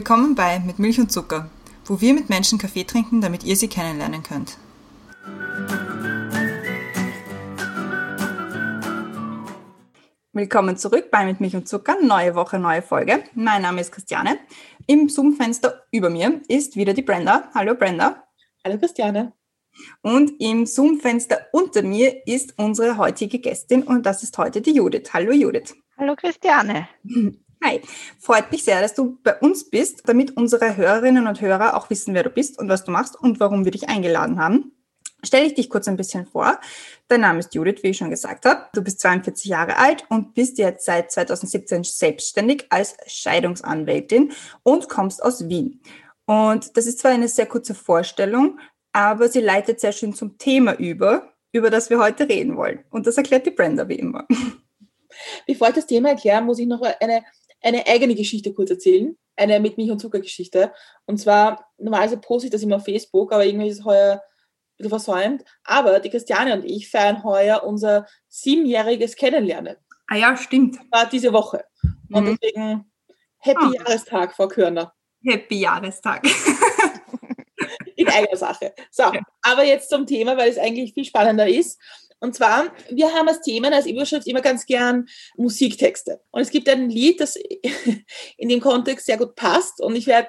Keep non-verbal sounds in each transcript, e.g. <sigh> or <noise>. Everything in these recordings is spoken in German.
Willkommen bei Mit Milch und Zucker, wo wir mit Menschen Kaffee trinken, damit ihr sie kennenlernen könnt. Willkommen zurück bei Mit Milch und Zucker, neue Woche, neue Folge. Mein Name ist Christiane. Im Zoom-Fenster über mir ist wieder die Brenda. Hallo Brenda. Hallo Christiane. Und im Zoom-Fenster unter mir ist unsere heutige Gästin und das ist heute die Judith. Hallo Judith. Hallo Christiane. <laughs> Hi, freut mich sehr, dass du bei uns bist, damit unsere Hörerinnen und Hörer auch wissen, wer du bist und was du machst und warum wir dich eingeladen haben. Stell ich dich kurz ein bisschen vor. Dein Name ist Judith, wie ich schon gesagt habe. Du bist 42 Jahre alt und bist jetzt seit 2017 selbstständig als Scheidungsanwältin und kommst aus Wien. Und das ist zwar eine sehr kurze Vorstellung, aber sie leitet sehr schön zum Thema über, über das wir heute reden wollen. Und das erklärt die Brenda wie immer. Bevor ich das Thema erkläre, muss ich noch eine eine eigene Geschichte kurz erzählen. Eine mit Milch und Zucker Geschichte. Und zwar, normalerweise poste ich das immer auf Facebook, aber irgendwie ist es heuer ein bisschen versäumt. Aber die Christiane und ich feiern heuer unser siebenjähriges Kennenlernen. Ah ja, stimmt. War diese Woche. Und mhm. deswegen Happy oh. Jahrestag, Frau Körner. Happy Jahrestag. <laughs> In eigener Sache. So, ja. aber jetzt zum Thema, weil es eigentlich viel spannender ist. Und zwar, wir haben als Themen, als Überschrift immer ganz gern Musiktexte. Und es gibt ein Lied, das <laughs> in dem Kontext sehr gut passt. Und ich werde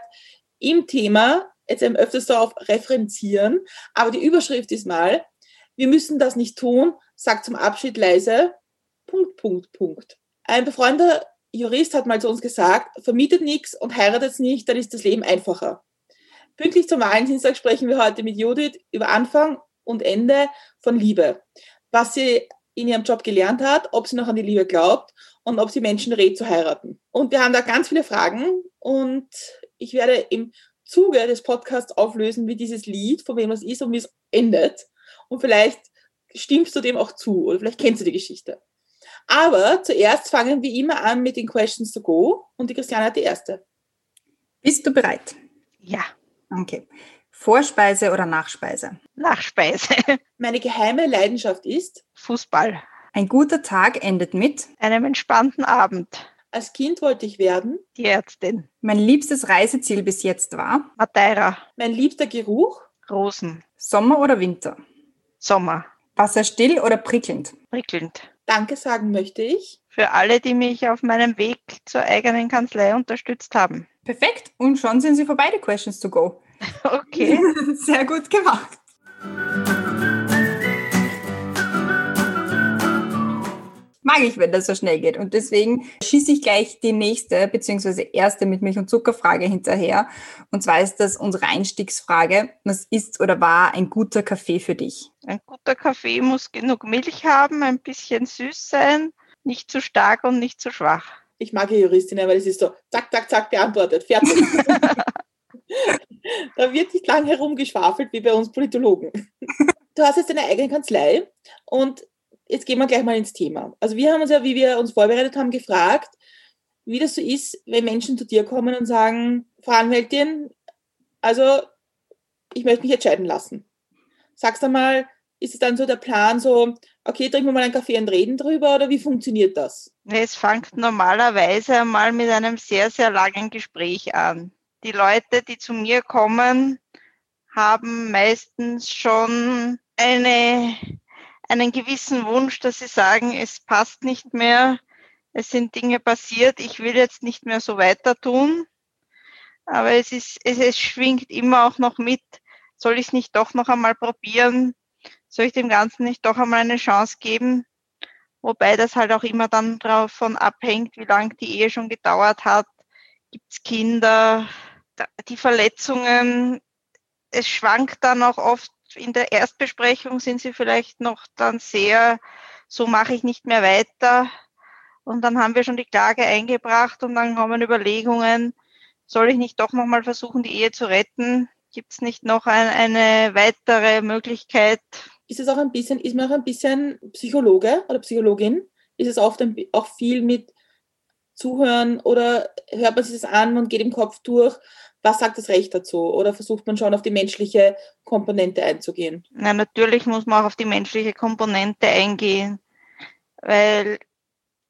im Thema jetzt eben öfters darauf referenzieren. Aber die Überschrift ist mal, wir müssen das nicht tun, sagt zum Abschied leise, Punkt, Punkt, Punkt. Ein befreundeter Jurist hat mal zu uns gesagt, vermietet nichts und heiratet nicht, dann ist das Leben einfacher. Pünktlich zum Valentinstag sprechen wir heute mit Judith über Anfang und Ende von Liebe was sie in ihrem Job gelernt hat, ob sie noch an die Liebe glaubt und ob sie Menschen rät zu heiraten. Und wir haben da ganz viele Fragen und ich werde im Zuge des Podcasts auflösen, wie dieses Lied, von wem es ist und wie es endet. Und vielleicht stimmst du dem auch zu oder vielleicht kennst du die Geschichte. Aber zuerst fangen wir immer an mit den Questions to go und die Christiane hat die erste. Bist du bereit? Ja. Okay. Vorspeise oder Nachspeise? Nachspeise. <laughs> Meine geheime Leidenschaft ist Fußball. Ein guter Tag endet mit einem entspannten Abend. Als Kind wollte ich werden die Ärztin. Mein liebstes Reiseziel bis jetzt war Madeira. Mein liebster Geruch Rosen. Sommer oder Winter? Sommer. Wasser still oder prickelnd? Prickelnd. Danke sagen möchte ich. Für alle, die mich auf meinem Weg zur eigenen Kanzlei unterstützt haben. Perfekt. Und schon sind Sie vorbei, die Questions to go. <laughs> Okay. <laughs> Sehr gut gemacht. Mag ich, wenn das so schnell geht. Und deswegen schieße ich gleich die nächste beziehungsweise erste mit Milch- und Zuckerfrage hinterher. Und zwar ist das unsere Einstiegsfrage. Was ist oder war ein guter Kaffee für dich? Ein guter Kaffee muss genug Milch haben, ein bisschen süß sein, nicht zu stark und nicht zu schwach. Ich mag die Juristin, weil es ist so, zack, zack, zack, beantwortet, fertig. <laughs> da wird nicht lang herumgeschwafelt wie bei uns Politologen. <laughs> Du hast jetzt deine eigene Kanzlei und jetzt gehen wir gleich mal ins Thema. Also wir haben uns ja, wie wir uns vorbereitet haben, gefragt, wie das so ist, wenn Menschen zu dir kommen und sagen, Frau Anwältin, also ich möchte mich entscheiden lassen. Sagst du mal, ist es dann so der Plan so, okay, trinken wir mal einen Kaffee und reden drüber oder wie funktioniert das? Es fängt normalerweise mal mit einem sehr, sehr langen Gespräch an die Leute, die zu mir kommen, haben meistens schon eine, einen gewissen Wunsch, dass sie sagen, es passt nicht mehr, es sind Dinge passiert, ich will jetzt nicht mehr so weiter tun. Aber es ist, es, es schwingt immer auch noch mit, soll ich es nicht doch noch einmal probieren? Soll ich dem Ganzen nicht doch einmal eine Chance geben? Wobei das halt auch immer dann davon abhängt, wie lange die Ehe schon gedauert hat. Gibt es Kinder? Die Verletzungen, es schwankt dann auch oft in der Erstbesprechung sind sie vielleicht noch dann sehr, so mache ich nicht mehr weiter. Und dann haben wir schon die Klage eingebracht und dann kommen Überlegungen, soll ich nicht doch nochmal versuchen, die Ehe zu retten? Gibt es nicht noch ein, eine weitere Möglichkeit? Ist es auch ein bisschen, ist man auch ein bisschen Psychologe oder Psychologin? Ist es oft ein, auch viel mit Zuhören oder hört man sich das an und geht im Kopf durch? Was sagt das Recht dazu? Oder versucht man schon auf die menschliche Komponente einzugehen? Na, natürlich muss man auch auf die menschliche Komponente eingehen, weil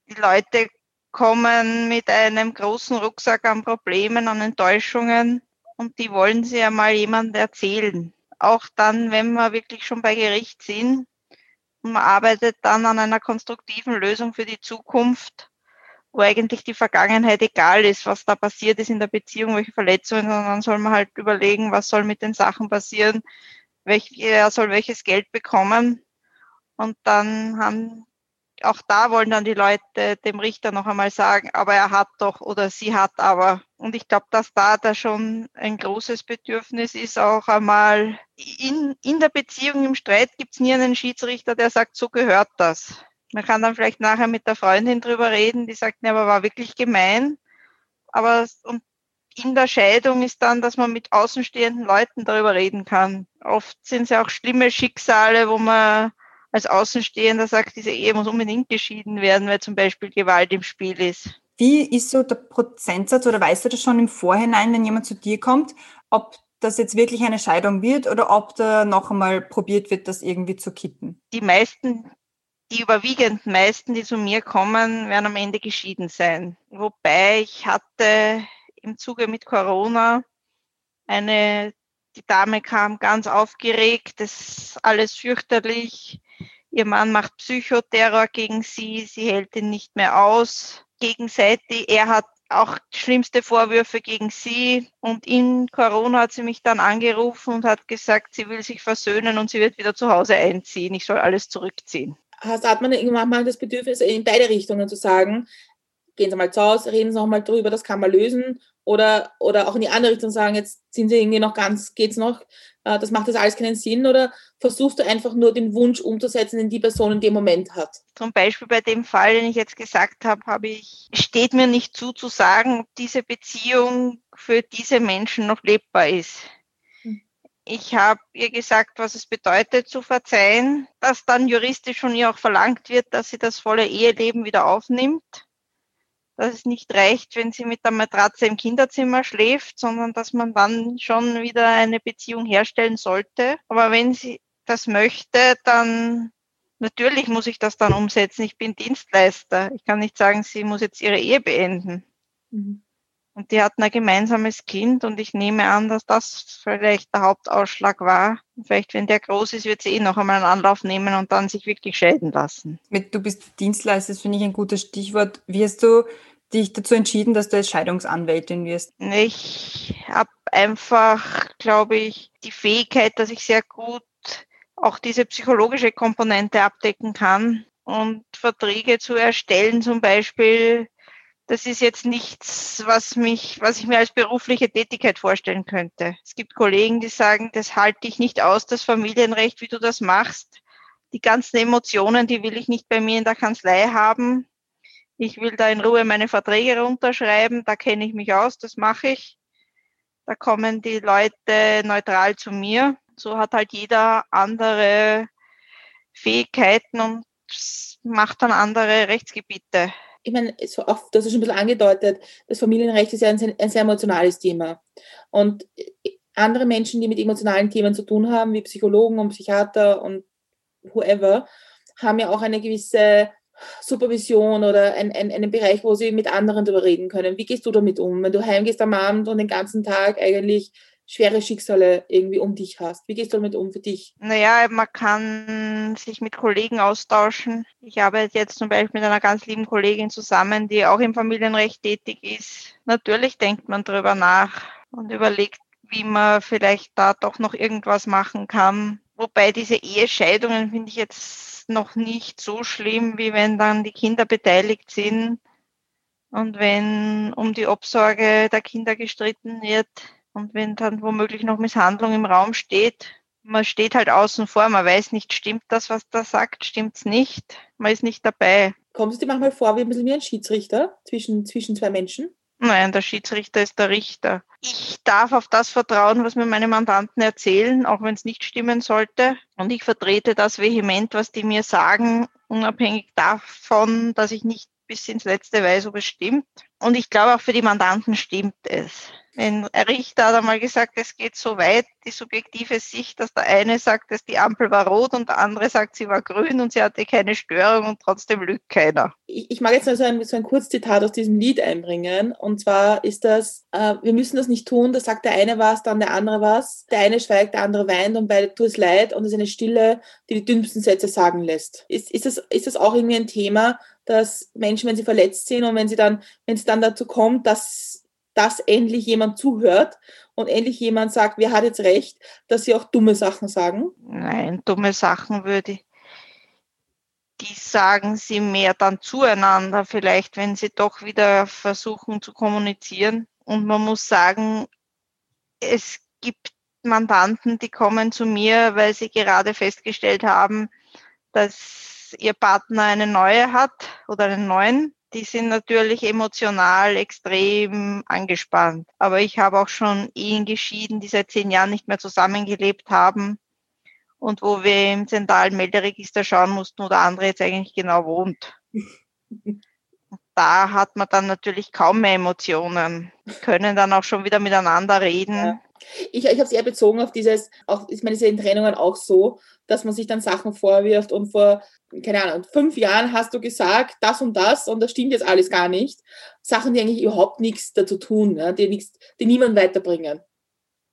die Leute kommen mit einem großen Rucksack an Problemen, an Enttäuschungen und die wollen sie ja mal jemand erzählen. Auch dann, wenn wir wirklich schon bei Gericht sind und man arbeitet dann an einer konstruktiven Lösung für die Zukunft, wo eigentlich die Vergangenheit egal ist, was da passiert ist in der Beziehung, welche Verletzungen, sondern soll man halt überlegen, was soll mit den Sachen passieren, wer soll welches Geld bekommen. Und dann haben auch da wollen dann die Leute dem Richter noch einmal sagen, aber er hat doch oder sie hat aber. Und ich glaube, dass da da schon ein großes Bedürfnis ist, auch einmal in, in der Beziehung, im Streit gibt es nie einen Schiedsrichter, der sagt, so gehört das. Man kann dann vielleicht nachher mit der Freundin drüber reden, die sagt, ne, aber war wirklich gemein. Aber und in der Scheidung ist dann, dass man mit außenstehenden Leuten darüber reden kann. Oft sind es ja auch schlimme Schicksale, wo man als Außenstehender sagt, diese Ehe muss unbedingt geschieden werden, weil zum Beispiel Gewalt im Spiel ist. Wie ist so der Prozentsatz oder weißt du das schon im Vorhinein, wenn jemand zu dir kommt, ob das jetzt wirklich eine Scheidung wird oder ob da noch einmal probiert wird, das irgendwie zu kitten? Die meisten, die überwiegend meisten, die zu mir kommen, werden am Ende geschieden sein. Wobei ich hatte im Zuge mit Corona eine, die Dame kam ganz aufgeregt, das ist alles fürchterlich Ihr Mann macht Psychoterror gegen sie, sie hält ihn nicht mehr aus. Gegenseitig, er hat auch schlimmste Vorwürfe gegen sie. Und in Corona hat sie mich dann angerufen und hat gesagt, sie will sich versöhnen und sie wird wieder zu Hause einziehen. Ich soll alles zurückziehen. Hast, hat man irgendwann mal das Bedürfnis, in beide Richtungen zu sagen, gehen Sie mal zu Hause, reden Sie noch mal drüber, das kann man lösen. Oder, oder auch in die andere Richtung sagen, jetzt sind Sie irgendwie noch ganz, geht's noch, äh, das macht das alles keinen Sinn. Oder versuchst du einfach nur den Wunsch umzusetzen, den die Person in dem Moment hat? Zum Beispiel bei dem Fall, den ich jetzt gesagt habe, habe ich, steht mir nicht zu, zu sagen, ob diese Beziehung für diese Menschen noch lebbar ist. Ich habe ihr gesagt, was es bedeutet zu verzeihen, dass dann juristisch von ihr auch verlangt wird, dass sie das volle Eheleben wieder aufnimmt dass es nicht reicht, wenn sie mit der Matratze im Kinderzimmer schläft, sondern dass man dann schon wieder eine Beziehung herstellen sollte. Aber wenn sie das möchte, dann natürlich muss ich das dann umsetzen. Ich bin Dienstleister. Ich kann nicht sagen, sie muss jetzt ihre Ehe beenden. Mhm. Und die hatten ein gemeinsames Kind und ich nehme an, dass das vielleicht der Hauptausschlag war. Vielleicht, wenn der groß ist, wird sie eh noch einmal einen Anlauf nehmen und dann sich wirklich scheiden lassen. Du bist Dienstleister, das finde ich ein gutes Stichwort. Wie hast du dich dazu entschieden, dass du als Scheidungsanwältin wirst? Ich habe einfach, glaube ich, die Fähigkeit, dass ich sehr gut auch diese psychologische Komponente abdecken kann und Verträge zu erstellen zum Beispiel. Das ist jetzt nichts, was mich, was ich mir als berufliche Tätigkeit vorstellen könnte. Es gibt Kollegen, die sagen, das halte ich nicht aus, das Familienrecht, wie du das machst. Die ganzen Emotionen, die will ich nicht bei mir in der Kanzlei haben. Ich will da in Ruhe meine Verträge runterschreiben, da kenne ich mich aus, das mache ich. Da kommen die Leute neutral zu mir. So hat halt jeder andere Fähigkeiten und macht dann andere Rechtsgebiete. Ich meine, so oft, das ist schon ein bisschen angedeutet, das Familienrecht ist ja ein, ein sehr emotionales Thema. Und andere Menschen, die mit emotionalen Themen zu tun haben, wie Psychologen und Psychiater und whoever, haben ja auch eine gewisse Supervision oder ein, ein, einen Bereich, wo sie mit anderen darüber reden können. Wie gehst du damit um, wenn du heimgehst am Abend und den ganzen Tag eigentlich schwere Schicksale irgendwie um dich hast? Wie gehst du damit um für dich? Naja, man kann sich mit Kollegen austauschen. Ich arbeite jetzt zum Beispiel mit einer ganz lieben Kollegin zusammen, die auch im Familienrecht tätig ist. Natürlich denkt man darüber nach und überlegt, wie man vielleicht da doch noch irgendwas machen kann. Wobei diese Ehescheidungen finde ich jetzt noch nicht so schlimm, wie wenn dann die Kinder beteiligt sind und wenn um die Obsorge der Kinder gestritten wird und wenn dann womöglich noch Misshandlung im Raum steht. Man steht halt außen vor, man weiß nicht, stimmt das, was da sagt, stimmt es nicht, man ist nicht dabei. Kommst du dir manchmal vor wie ein bisschen wie ein Schiedsrichter zwischen, zwischen zwei Menschen? Nein, der Schiedsrichter ist der Richter. Ich darf auf das vertrauen, was mir meine Mandanten erzählen, auch wenn es nicht stimmen sollte. Und ich vertrete das vehement, was die mir sagen, unabhängig davon, dass ich nicht bis ins Letzte weiß, ob es stimmt. Und ich glaube, auch für die Mandanten stimmt es. Ein Richter hat einmal gesagt, es geht so weit, die subjektive Sicht, dass der eine sagt, dass die Ampel war rot und der andere sagt, sie war grün und sie hatte keine Störung und trotzdem lügt keiner. Ich, ich mag jetzt mal so ein, so ein Kurzzitat aus diesem Lied einbringen. Und zwar ist das, äh, wir müssen das nicht tun, da sagt der eine was, dann der andere was. Der eine schweigt, der andere weint und beide tut es leid und es ist eine Stille, die die dümmsten Sätze sagen lässt. Ist, ist, das, ist das auch irgendwie ein Thema, dass Menschen, wenn sie verletzt sind und wenn sie dann, wenn es dann dazu kommt, dass dass endlich jemand zuhört und endlich jemand sagt, wer hat jetzt recht, dass sie auch dumme Sachen sagen? Nein, dumme Sachen würde ich. Die sagen sie mehr dann zueinander, vielleicht, wenn sie doch wieder versuchen zu kommunizieren. Und man muss sagen, es gibt Mandanten, die kommen zu mir, weil sie gerade festgestellt haben, dass ihr Partner eine neue hat oder einen neuen die sind natürlich emotional extrem angespannt. Aber ich habe auch schon Ehen geschieden, die seit zehn Jahren nicht mehr zusammengelebt haben und wo wir im zentralen Melderegister schauen mussten, wo der andere jetzt eigentlich genau wohnt. <laughs> da hat man dann natürlich kaum mehr Emotionen, können dann auch schon wieder miteinander reden. Ja. Ich, ich habe es eher bezogen auf dieses, auch, ich meine, es ist in Trennungen auch so, dass man sich dann Sachen vorwirft und vor, keine Ahnung, fünf Jahren hast du gesagt, das und das und das stimmt jetzt alles gar nicht. Sachen, die eigentlich überhaupt nichts dazu tun, ja, die, nichts, die niemand weiterbringen,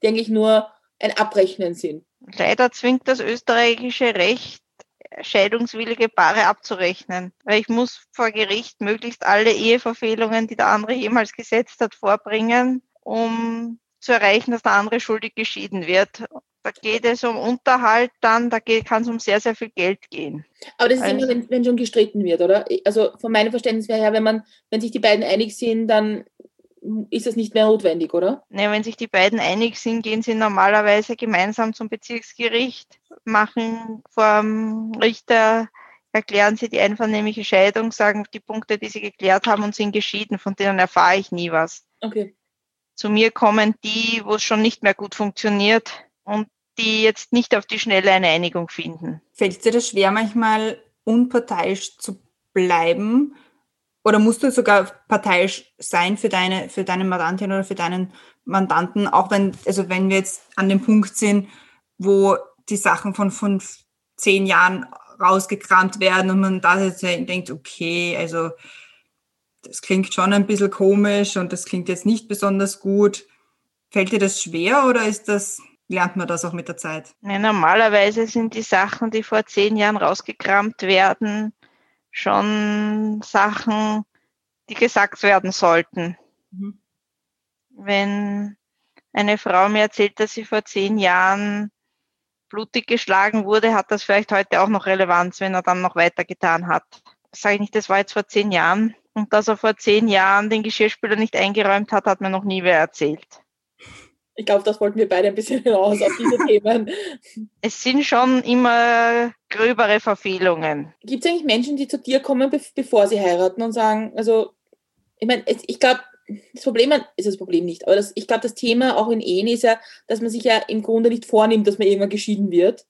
die eigentlich nur ein Abrechnen sind. Leider zwingt das österreichische Recht scheidungswillige Paare abzurechnen. Weil ich muss vor Gericht möglichst alle Eheverfehlungen, die der andere jemals gesetzt hat, vorbringen, um zu erreichen, dass der andere schuldig geschieden wird. Da geht es um Unterhalt dann, da kann es um sehr, sehr viel Geld gehen. Aber das ist also, immer, wenn, wenn, schon gestritten wird, oder? Also von meinem Verständnis her, wenn man, wenn sich die beiden einig sind, dann ist das nicht mehr notwendig, oder? Ne, wenn sich die beiden einig sind, gehen sie normalerweise gemeinsam zum Bezirksgericht, machen vor dem Richter, erklären sie die einvernehmliche Scheidung, sagen die Punkte, die sie geklärt haben und sind geschieden, von denen erfahre ich nie was. Okay. Zu mir kommen die, wo es schon nicht mehr gut funktioniert und die jetzt nicht auf die Schnelle eine Einigung finden. Fällt dir das schwer, manchmal unparteiisch zu bleiben? Oder musst du sogar parteiisch sein für deine, für deine Mandantin oder für deinen Mandanten, auch wenn, also wenn wir jetzt an dem Punkt sind, wo die Sachen von, von zehn Jahren rausgekramt werden und man da jetzt denkt, okay, also das klingt schon ein bisschen komisch und das klingt jetzt nicht besonders gut. Fällt dir das schwer oder ist das, lernt man das auch mit der Zeit? Ja, normalerweise sind die Sachen, die vor zehn Jahren rausgekramt werden, schon Sachen, die gesagt werden sollten. Mhm. Wenn eine Frau mir erzählt, dass sie vor zehn Jahren blutig geschlagen wurde, hat das vielleicht heute auch noch Relevanz, wenn er dann noch weitergetan hat. Sage ich nicht, das war jetzt vor zehn Jahren. Und dass er vor zehn Jahren den Geschirrspüler nicht eingeräumt hat, hat mir noch nie wer erzählt. Ich glaube, das wollten wir beide ein bisschen hinaus auf diese Themen. <laughs> Es sind schon immer gröbere Verfehlungen. Gibt es eigentlich Menschen, die zu dir kommen, bevor sie heiraten und sagen, also, ich meine, ich glaube, das Problem ist das Problem nicht, aber das, ich glaube, das Thema auch in Ehen ist ja, dass man sich ja im Grunde nicht vornimmt, dass man irgendwann geschieden wird.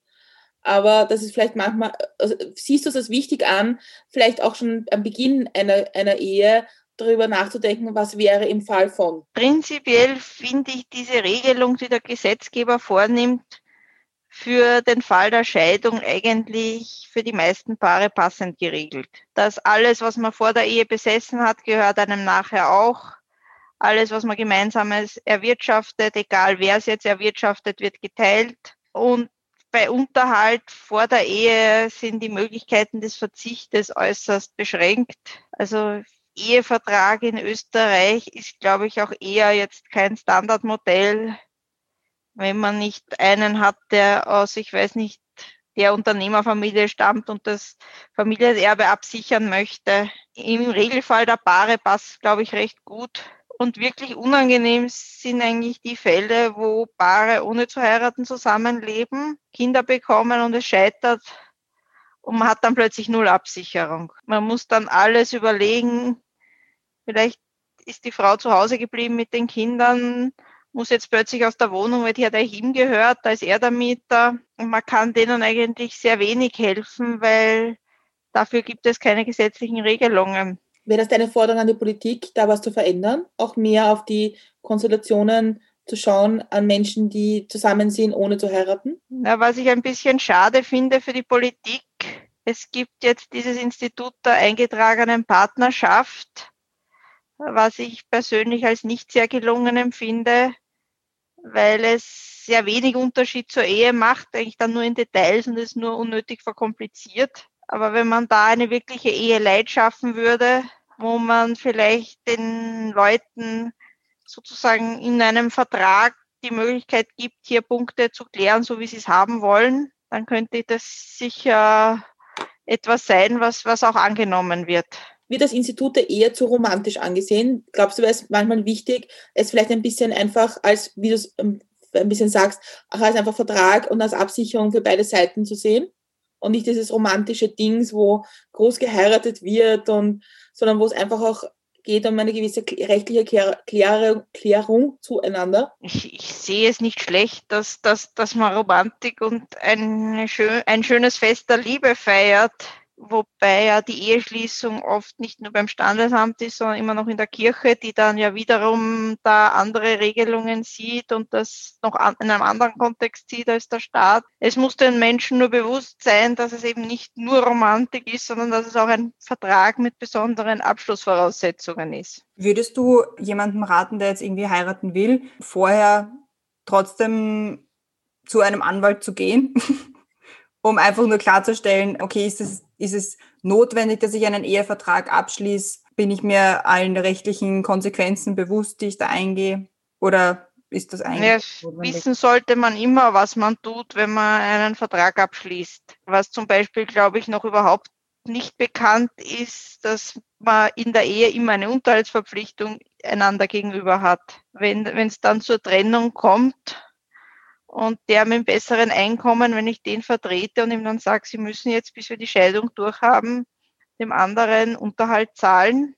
Aber das ist vielleicht manchmal, also siehst du es als wichtig an, vielleicht auch schon am Beginn einer, einer Ehe darüber nachzudenken, was wäre im Fall von. Prinzipiell finde ich diese Regelung, die der Gesetzgeber vornimmt, für den Fall der Scheidung eigentlich für die meisten Paare passend geregelt. Dass alles, was man vor der Ehe besessen hat, gehört einem nachher auch alles, was man gemeinsames erwirtschaftet, egal wer es jetzt erwirtschaftet, wird geteilt. Und bei Unterhalt vor der Ehe sind die Möglichkeiten des Verzichtes äußerst beschränkt. Also Ehevertrag in Österreich ist, glaube ich, auch eher jetzt kein Standardmodell, wenn man nicht einen hat, der aus, ich weiß nicht, der Unternehmerfamilie stammt und das Familienerbe absichern möchte. Im Regelfall der Paare passt, glaube ich, recht gut. Und wirklich unangenehm sind eigentlich die Fälle, wo Paare ohne zu heiraten zusammenleben, Kinder bekommen und es scheitert und man hat dann plötzlich null Absicherung. Man muss dann alles überlegen. Vielleicht ist die Frau zu Hause geblieben mit den Kindern, muss jetzt plötzlich aus der Wohnung, weil die hat eigentlich ihm gehört, da ist er der Mieter. Und man kann denen eigentlich sehr wenig helfen, weil dafür gibt es keine gesetzlichen Regelungen. Wäre das deine Forderung an die Politik, da was zu verändern? Auch mehr auf die Konstellationen zu schauen an Menschen, die zusammen sind, ohne zu heiraten? Ja, was ich ein bisschen schade finde für die Politik, es gibt jetzt dieses Institut der eingetragenen Partnerschaft, was ich persönlich als nicht sehr gelungen empfinde, weil es sehr wenig Unterschied zur Ehe macht, eigentlich dann nur in Details und es nur unnötig verkompliziert. Aber wenn man da eine wirkliche Eheleid schaffen würde, wo man vielleicht den Leuten sozusagen in einem Vertrag die Möglichkeit gibt, hier Punkte zu klären, so wie sie es haben wollen, dann könnte das sicher etwas sein, was, was auch angenommen wird. Wird das Institut eher zu romantisch angesehen? Glaubst du, wäre es manchmal wichtig, es vielleicht ein bisschen einfach als, wie du es ähm, ein bisschen sagst, auch als einfach Vertrag und als Absicherung für beide Seiten zu sehen? Und nicht dieses romantische Dings, wo groß geheiratet wird und, sondern wo es einfach auch geht um eine gewisse rechtliche Klärung, Klärung zueinander. Ich, ich, sehe es nicht schlecht, dass, dass, dass man Romantik und eine schön, ein schönes Fest der Liebe feiert wobei ja die Eheschließung oft nicht nur beim Standesamt ist, sondern immer noch in der Kirche, die dann ja wiederum da andere Regelungen sieht und das noch in einem anderen Kontext sieht als der Staat. Es muss den Menschen nur bewusst sein, dass es eben nicht nur Romantik ist, sondern dass es auch ein Vertrag mit besonderen Abschlussvoraussetzungen ist. Würdest du jemandem raten, der jetzt irgendwie heiraten will, vorher trotzdem zu einem Anwalt zu gehen? <laughs> um einfach nur klarzustellen, okay, ist es, ist es notwendig, dass ich einen Ehevertrag abschließe? Bin ich mir allen rechtlichen Konsequenzen bewusst, die ich da eingehe? Oder ist das eigentlich? Ja, wissen sollte man immer, was man tut, wenn man einen Vertrag abschließt. Was zum Beispiel, glaube ich, noch überhaupt nicht bekannt ist, dass man in der Ehe immer eine Unterhaltsverpflichtung einander gegenüber hat. Wenn es dann zur Trennung kommt, und der mit einem besseren Einkommen, wenn ich den vertrete und ihm dann sage, Sie müssen jetzt, bis wir die Scheidung durchhaben, dem anderen Unterhalt zahlen,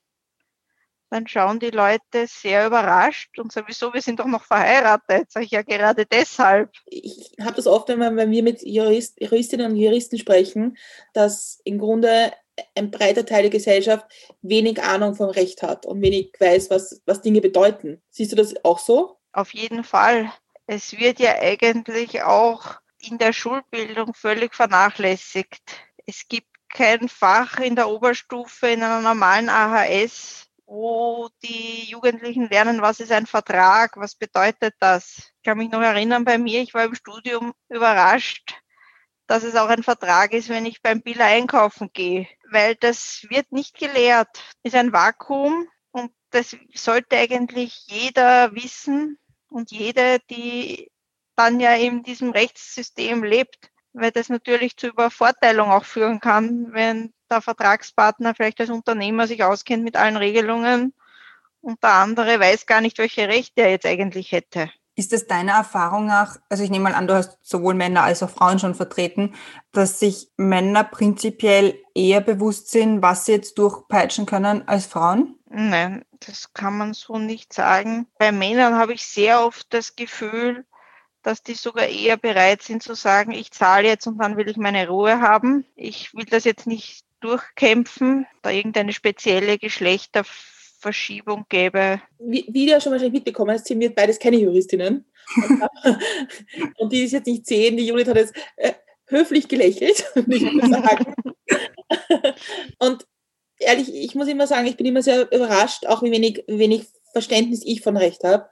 dann schauen die Leute sehr überrascht und sagen, wieso, wir sind doch noch verheiratet. Sag ich ja gerade deshalb. Ich habe das oft, wenn, wir mit Jurist, Juristinnen und Juristen sprechen, dass im Grunde ein breiter Teil der Gesellschaft wenig Ahnung vom Recht hat und wenig weiß, was, was Dinge bedeuten. Siehst du das auch so? Auf jeden Fall es wird ja eigentlich auch in der Schulbildung völlig vernachlässigt. Es gibt kein Fach in der Oberstufe, in einer normalen AHS, wo die Jugendlichen lernen, was ist ein Vertrag, was bedeutet das. Ich kann mich noch erinnern, bei mir, ich war im Studium überrascht, dass es auch ein Vertrag ist, wenn ich beim Billa einkaufen gehe, weil das wird nicht gelehrt. Ist ein Vakuum und das sollte eigentlich jeder wissen, und jede, die dann ja in diesem Rechtssystem lebt, weil das natürlich zu Übervorteilung auch führen kann, wenn der Vertragspartner vielleicht als Unternehmer sich auskennt mit allen Regelungen und der andere weiß gar nicht, welche Rechte er jetzt eigentlich hätte. Ist es deiner Erfahrung nach, also ich nehme mal an, du hast sowohl Männer als auch Frauen schon vertreten, dass sich Männer prinzipiell eher bewusst sind, was sie jetzt durchpeitschen können als Frauen? Nein, das kann man so nicht sagen. Bei Männern habe ich sehr oft das Gefühl, dass die sogar eher bereit sind zu sagen, ich zahle jetzt und dann will ich meine Ruhe haben. Ich will das jetzt nicht durchkämpfen, da irgendeine spezielle Geschlechterverschiebung gäbe. Wie, wie du ja schon wahrscheinlich mitbekommen hast, sind wir beides keine Juristinnen. <laughs> und die ist jetzt nicht sehen, die Judith hat jetzt äh, höflich gelächelt, <laughs> nicht sagen. <laughs> und ehrlich, ich muss immer sagen, ich bin immer sehr überrascht, auch wie wenig, wenig Verständnis ich von Recht habe.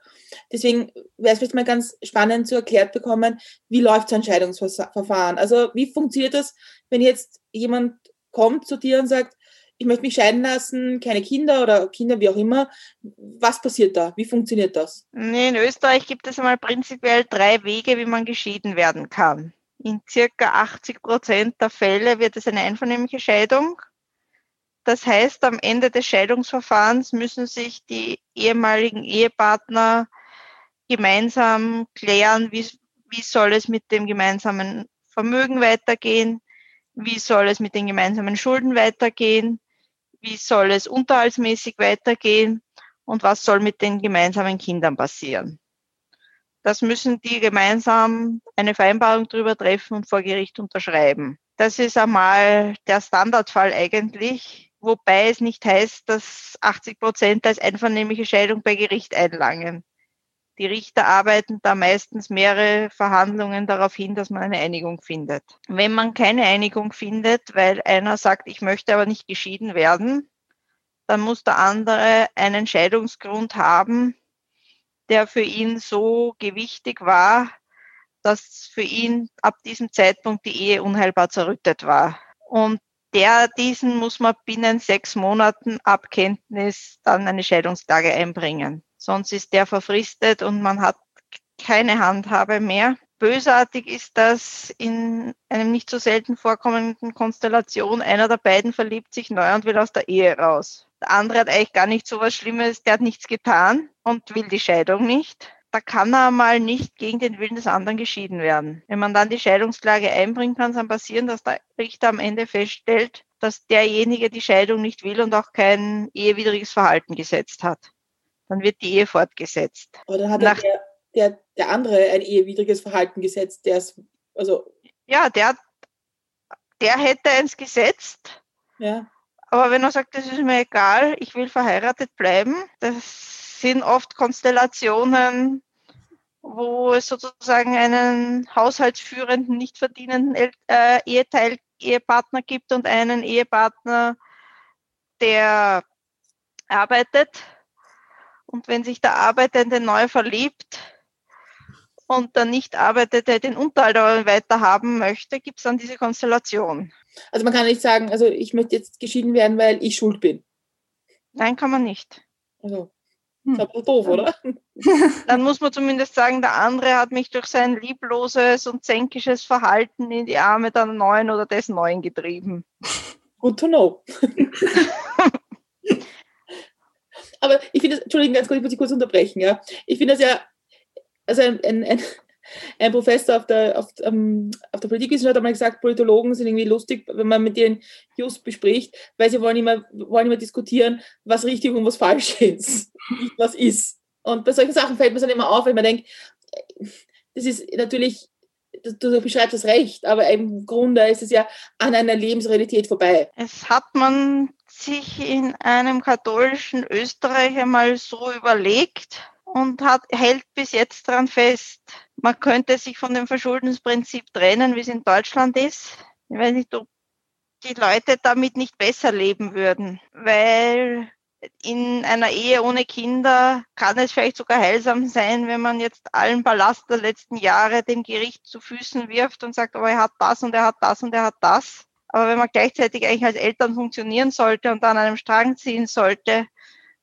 Deswegen wäre es vielleicht mal ganz spannend zu erklärt bekommen, wie läuft so ein Scheidungsverfahren? Also wie funktioniert das, wenn jetzt jemand kommt zu dir und sagt, ich möchte mich scheiden lassen, keine Kinder oder Kinder, wie auch immer. Was passiert da? Wie funktioniert das? In Österreich gibt es einmal prinzipiell drei Wege, wie man geschieden werden kann. In circa 80 Prozent der Fälle wird es eine einvernehmliche Scheidung. Das heißt, am Ende des Scheidungsverfahrens müssen sich die ehemaligen Ehepartner gemeinsam klären, wie, wie soll es mit dem gemeinsamen Vermögen weitergehen, wie soll es mit den gemeinsamen Schulden weitergehen, wie soll es unterhaltsmäßig weitergehen und was soll mit den gemeinsamen Kindern passieren. Das müssen die gemeinsam eine Vereinbarung darüber treffen und vor Gericht unterschreiben. Das ist einmal der Standardfall eigentlich wobei es nicht heißt, dass 80 Prozent als einvernehmliche Scheidung bei Gericht einlangen. Die Richter arbeiten da meistens mehrere Verhandlungen darauf hin, dass man eine Einigung findet. Wenn man keine Einigung findet, weil einer sagt, ich möchte aber nicht geschieden werden, dann muss der andere einen Scheidungsgrund haben, der für ihn so gewichtig war, dass für ihn ab diesem Zeitpunkt die Ehe unheilbar zerrüttet war. Und der, diesen muss man binnen sechs Monaten Abkenntnis dann eine Scheidungsklage einbringen. Sonst ist der verfristet und man hat keine Handhabe mehr. Bösartig ist das in einem nicht so selten vorkommenden Konstellation. Einer der beiden verliebt sich neu und will aus der Ehe raus. Der andere hat eigentlich gar nicht so was Schlimmes, der hat nichts getan und will die Scheidung nicht. Da kann er mal nicht gegen den Willen des anderen geschieden werden. Wenn man dann die Scheidungsklage einbringen kann, kann passieren, dass der Richter am Ende feststellt, dass derjenige die Scheidung nicht will und auch kein ehewidriges Verhalten gesetzt hat dann wird die Ehe fortgesetzt. Aber dann hat Nach, der, der, der andere ein ehewidriges Verhalten gesetzt, der ist, also. Ja, der, der hätte eins gesetzt. Ja. Aber wenn er sagt, das ist mir egal, ich will verheiratet bleiben, das sind oft Konstellationen, wo es sozusagen einen haushaltsführenden, nicht verdienenden äh, Eheteil, Ehepartner gibt und einen Ehepartner, der arbeitet und wenn sich der Arbeitende neu verliebt und der Nicht-Arbeitende den Unterhalt weiter haben möchte, gibt es dann diese Konstellation. Also man kann nicht sagen, also ich möchte jetzt geschieden werden, weil ich schuld bin. Nein, kann man nicht. Also, hm. ist aber doof, oder? <laughs> Dann muss man zumindest sagen, der andere hat mich durch sein liebloses und zänkisches Verhalten in die Arme der Neuen oder des Neuen getrieben. Good to know. <laughs> aber ich finde das, Entschuldigung, ganz kurz, ich muss dich kurz unterbrechen, ja. Ich finde das ja, also ein, ein, ein, ein Professor auf der, auf, um, ähm, auf der Politikwissenschaft hat mal gesagt, Politologen sind irgendwie lustig, wenn man mit denen just bespricht, weil sie wollen immer, wollen immer diskutieren, was richtig und was falsch ist, was ist. Und bei solchen Sachen fällt mir dann immer auf, wenn man denkt, das ist natürlich, du beschreibst das recht, aber im Grunde ist es ja an einer Lebensrealität vorbei. Es hat man sich in einem katholischen Österreich einmal so überlegt und hat, hält bis jetzt daran fest. Man könnte sich von dem Verschuldensprinzip trennen, wie es in Deutschland ist. Ich weiß nicht, ob die Leute damit nicht besser leben würden, weil in einer Ehe ohne Kinder kann es vielleicht sogar heilsam sein, wenn man jetzt allen Ballast der letzten Jahre dem Gericht zu Füßen wirft und sagt, aber er hat das und er hat das und er hat das. Aber wenn man gleichzeitig eigentlich als Eltern funktionieren sollte und an einem Strang ziehen sollte,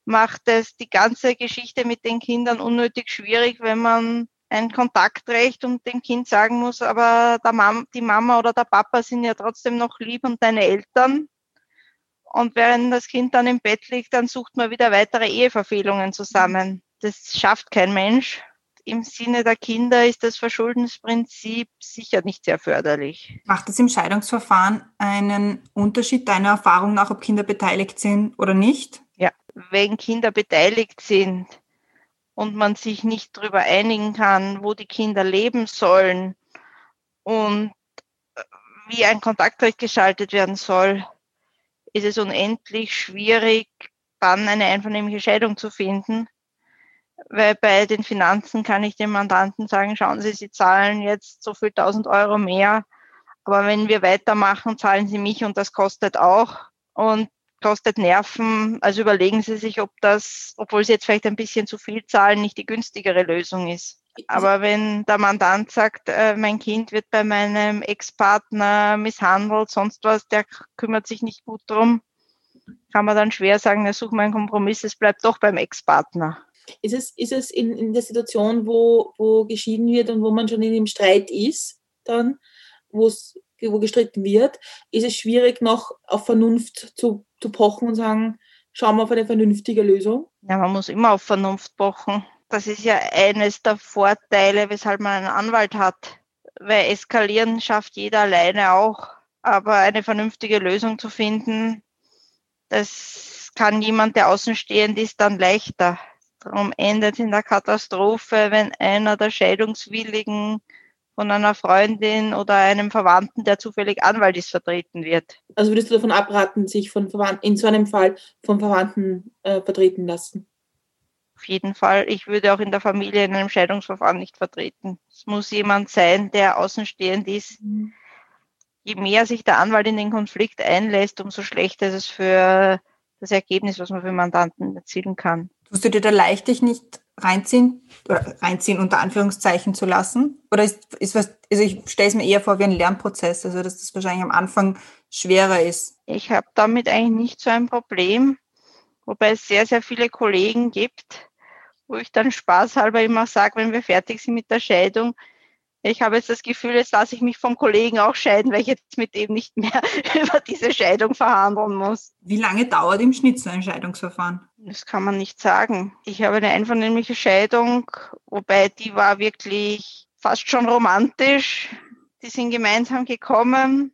macht es die ganze Geschichte mit den Kindern unnötig schwierig, wenn man ein Kontaktrecht und dem Kind sagen muss, aber Mam die Mama oder der Papa sind ja trotzdem noch lieb und deine Eltern. Und während das Kind dann im Bett liegt, dann sucht man wieder weitere Eheverfehlungen zusammen. Das schafft kein Mensch im Sinne der Kinder ist das Verschuldensprinzip sicher nicht sehr förderlich. Macht es im Scheidungsverfahren einen Unterschied deiner Erfahrung nach, ob Kinder beteiligt sind oder nicht? Wenn Kinder beteiligt sind und man sich nicht darüber einigen kann, wo die Kinder leben sollen und wie ein Kontaktrecht geschaltet werden soll, ist es unendlich schwierig, dann eine einvernehmliche Scheidung zu finden. Weil bei den Finanzen kann ich dem Mandanten sagen, schauen Sie, Sie zahlen jetzt so viel 1000 Euro mehr, aber wenn wir weitermachen, zahlen Sie mich und das kostet auch. Und kostet Nerven. Also überlegen Sie sich, ob das, obwohl Sie jetzt vielleicht ein bisschen zu viel zahlen, nicht die günstigere Lösung ist. Aber wenn der Mandant sagt, äh, mein Kind wird bei meinem Ex-Partner misshandelt, sonst was, der kümmert sich nicht gut drum, kann man dann schwer sagen, er sucht mal einen Kompromiss, es bleibt doch beim Ex-Partner. Ist es, ist es in, in der Situation, wo, wo geschieden wird und wo man schon in dem Streit ist, dann, wo wo gestritten wird, ist es schwierig, noch auf Vernunft zu, zu pochen und sagen, schauen wir auf eine vernünftige Lösung? Ja, man muss immer auf Vernunft pochen. Das ist ja eines der Vorteile, weshalb man einen Anwalt hat. Weil eskalieren schafft jeder alleine auch. Aber eine vernünftige Lösung zu finden, das kann jemand, der außenstehend ist, dann leichter. Darum endet in der Katastrophe, wenn einer der Scheidungswilligen von einer Freundin oder einem Verwandten, der zufällig Anwalt ist, vertreten wird. Also würdest du davon abraten, sich von Verwandten, in so einem Fall von Verwandten äh, vertreten lassen? Auf jeden Fall. Ich würde auch in der Familie in einem Scheidungsverfahren nicht vertreten. Es muss jemand sein, der außenstehend ist. Mhm. Je mehr sich der Anwalt in den Konflikt einlässt, umso schlechter ist es für das Ergebnis, was man für Mandanten erzielen kann. Tust du dir da leicht dich nicht reinziehen oder reinziehen unter Anführungszeichen zu lassen? Oder ist, ist was, also ich stelle es mir eher vor wie ein Lernprozess, also dass das wahrscheinlich am Anfang schwerer ist. Ich habe damit eigentlich nicht so ein Problem, wobei es sehr, sehr viele Kollegen gibt, wo ich dann spaßhalber immer sage, wenn wir fertig sind mit der Scheidung, ich habe jetzt das Gefühl, jetzt lasse ich mich vom Kollegen auch scheiden, weil ich jetzt mit ihm nicht mehr <laughs> über diese Scheidung verhandeln muss. Wie lange dauert im Schnitt so ein Scheidungsverfahren? Das kann man nicht sagen. Ich habe eine einvernehmliche Scheidung, wobei die war wirklich fast schon romantisch. Die sind gemeinsam gekommen.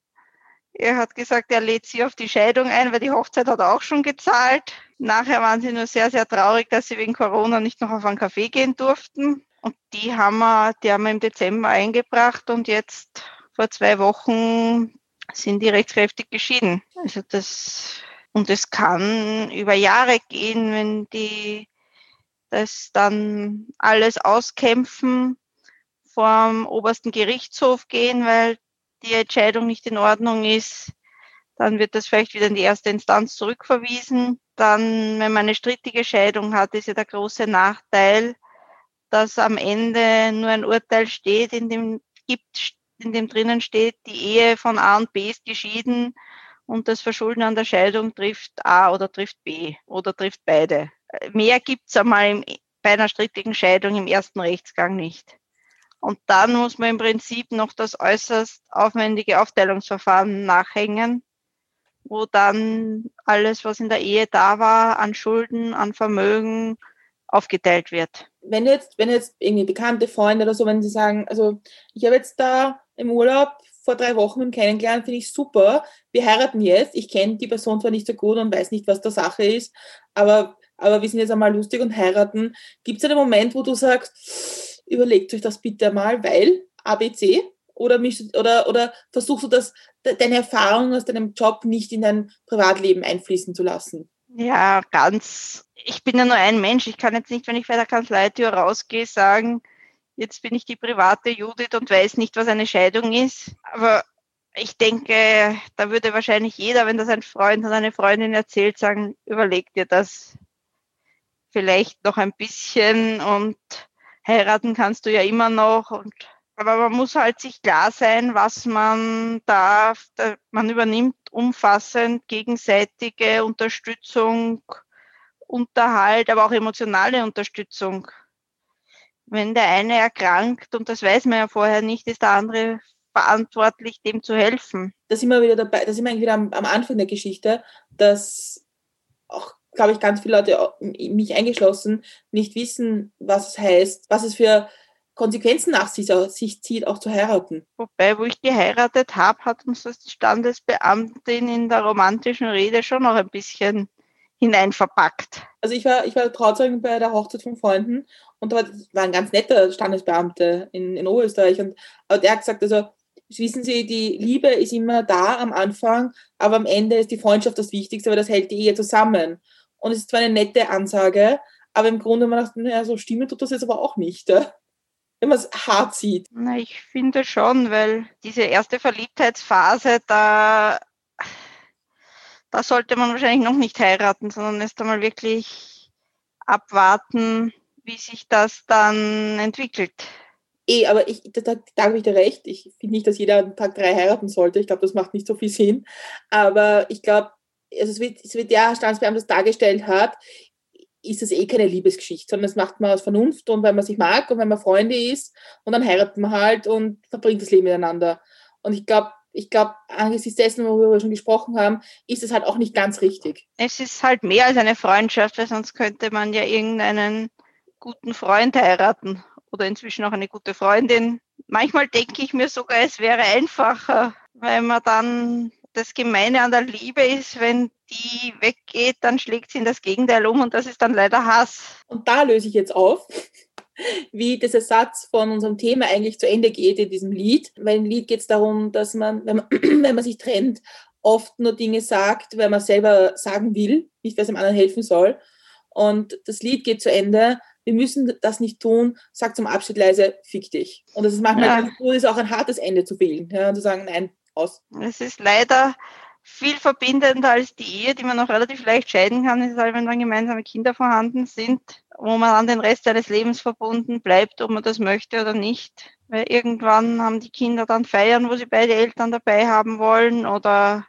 Er hat gesagt, er lädt sie auf die Scheidung ein, weil die Hochzeit hat er auch schon gezahlt. Nachher waren sie nur sehr, sehr traurig, dass sie wegen Corona nicht noch auf einen Kaffee gehen durften. Und die haben wir, die haben wir im Dezember eingebracht und jetzt vor zwei Wochen sind die rechtskräftig geschieden. Also das, und es kann über Jahre gehen, wenn die das dann alles auskämpfen, vom obersten Gerichtshof gehen, weil die Entscheidung nicht in Ordnung ist. Dann wird das vielleicht wieder in die erste Instanz zurückverwiesen. Dann, wenn man eine strittige Scheidung hat, ist ja der große Nachteil, dass am Ende nur ein Urteil steht, in dem gibt, in dem drinnen steht, die Ehe von A und B ist geschieden und das Verschulden an der Scheidung trifft A oder trifft B oder trifft beide. Mehr gibt's einmal im, bei einer strittigen Scheidung im ersten Rechtsgang nicht. Und dann muss man im Prinzip noch das äußerst aufwendige Aufteilungsverfahren nachhängen, wo dann alles, was in der Ehe da war, an Schulden, an Vermögen, aufgeteilt wird. Wenn jetzt, wenn jetzt irgendwie bekannte Freunde oder so, wenn sie sagen, also ich habe jetzt da im Urlaub vor drei Wochen kennengelernt, finde ich super. Wir heiraten jetzt. Ich kenne die Person zwar nicht so gut und weiß nicht, was der Sache ist, aber, aber wir sind jetzt einmal lustig und heiraten. Gibt es einen Moment, wo du sagst, überlegt euch das bitte mal, weil ABC? Oder, oder, oder versuchst du das, deine Erfahrungen aus deinem Job nicht in dein Privatleben einfließen zu lassen? Ja, ganz. Ich bin ja nur ein Mensch. Ich kann jetzt nicht, wenn ich bei der Kanzleitür rausgehe, sagen, jetzt bin ich die private Judith und weiß nicht, was eine Scheidung ist. Aber ich denke, da würde wahrscheinlich jeder, wenn das ein Freund oder eine Freundin erzählt, sagen, überleg dir das vielleicht noch ein bisschen und heiraten kannst du ja immer noch und aber man muss halt sich klar sein, was man darf. Man übernimmt umfassend gegenseitige Unterstützung, Unterhalt, aber auch emotionale Unterstützung. Wenn der eine erkrankt, und das weiß man ja vorher nicht, ist der andere verantwortlich, dem zu helfen. Da sind wir wieder dabei, da sind wir eigentlich wieder am, am Anfang der Geschichte, dass auch, glaube ich, ganz viele Leute, mich eingeschlossen, nicht wissen, was es heißt, was es für Konsequenzen nach sich, sich zieht, auch zu heiraten. Wobei, wo ich geheiratet habe, hat uns das die Standesbeamtin in der romantischen Rede schon noch ein bisschen hineinverpackt. Also ich war, ich war Trauzeugin bei der Hochzeit von Freunden und da war ein ganz netter Standesbeamter in, in Oberösterreich und aber der hat gesagt, also wissen Sie, die Liebe ist immer da am Anfang, aber am Ende ist die Freundschaft das Wichtigste, weil das hält die Ehe zusammen. Und es ist zwar eine nette Ansage, aber im Grunde man dachte, naja, so stimmen tut das jetzt aber auch nicht. Ja? Wenn man es hart sieht? Na, ich finde schon, weil diese erste Verliebtheitsphase, da, da sollte man wahrscheinlich noch nicht heiraten, sondern erst einmal wirklich abwarten, wie sich das dann entwickelt. Eh, aber ich, da, da, da habe ich dir recht. Ich finde nicht, dass jeder an Tag drei heiraten sollte. Ich glaube, das macht nicht so viel Sinn. Aber ich glaube, also es wird, es wird der Standesbeamte das dargestellt hat, ist es eh keine Liebesgeschichte, sondern das macht man aus Vernunft und weil man sich mag und wenn man Freunde ist und dann heiratet man halt und verbringt das Leben miteinander. Und ich glaube, ich glaube, angesichts dessen, worüber wir schon gesprochen haben, ist es halt auch nicht ganz richtig. Es ist halt mehr als eine Freundschaft, weil sonst könnte man ja irgendeinen guten Freund heiraten oder inzwischen auch eine gute Freundin. Manchmal denke ich mir sogar, es wäre einfacher, weil man dann das Gemeine an der Liebe ist, wenn die weggeht, dann schlägt sie in das Gegenteil um und das ist dann leider Hass. Und da löse ich jetzt auf. <laughs> wie dieser Satz von unserem Thema eigentlich zu Ende geht in diesem Lied. Weil im Lied geht es darum, dass man wenn, man, <clears throat> wenn man sich trennt, oft nur Dinge sagt, weil man selber sagen will, nicht weil es dem anderen helfen soll. Und das Lied geht zu Ende. Wir müssen das nicht tun. Sag zum Abschied leise, fick dich. Und das ist manchmal ja. ganz gut, ist auch ein hartes Ende zu wählen. Ja, und zu sagen, nein, aus. Es ist leider viel verbindender als die Ehe, die man noch relativ leicht scheiden kann, ist halt, wenn dann gemeinsame Kinder vorhanden sind, wo man an den Rest seines Lebens verbunden bleibt, ob man das möchte oder nicht. Weil irgendwann haben die Kinder dann Feiern, wo sie beide Eltern dabei haben wollen oder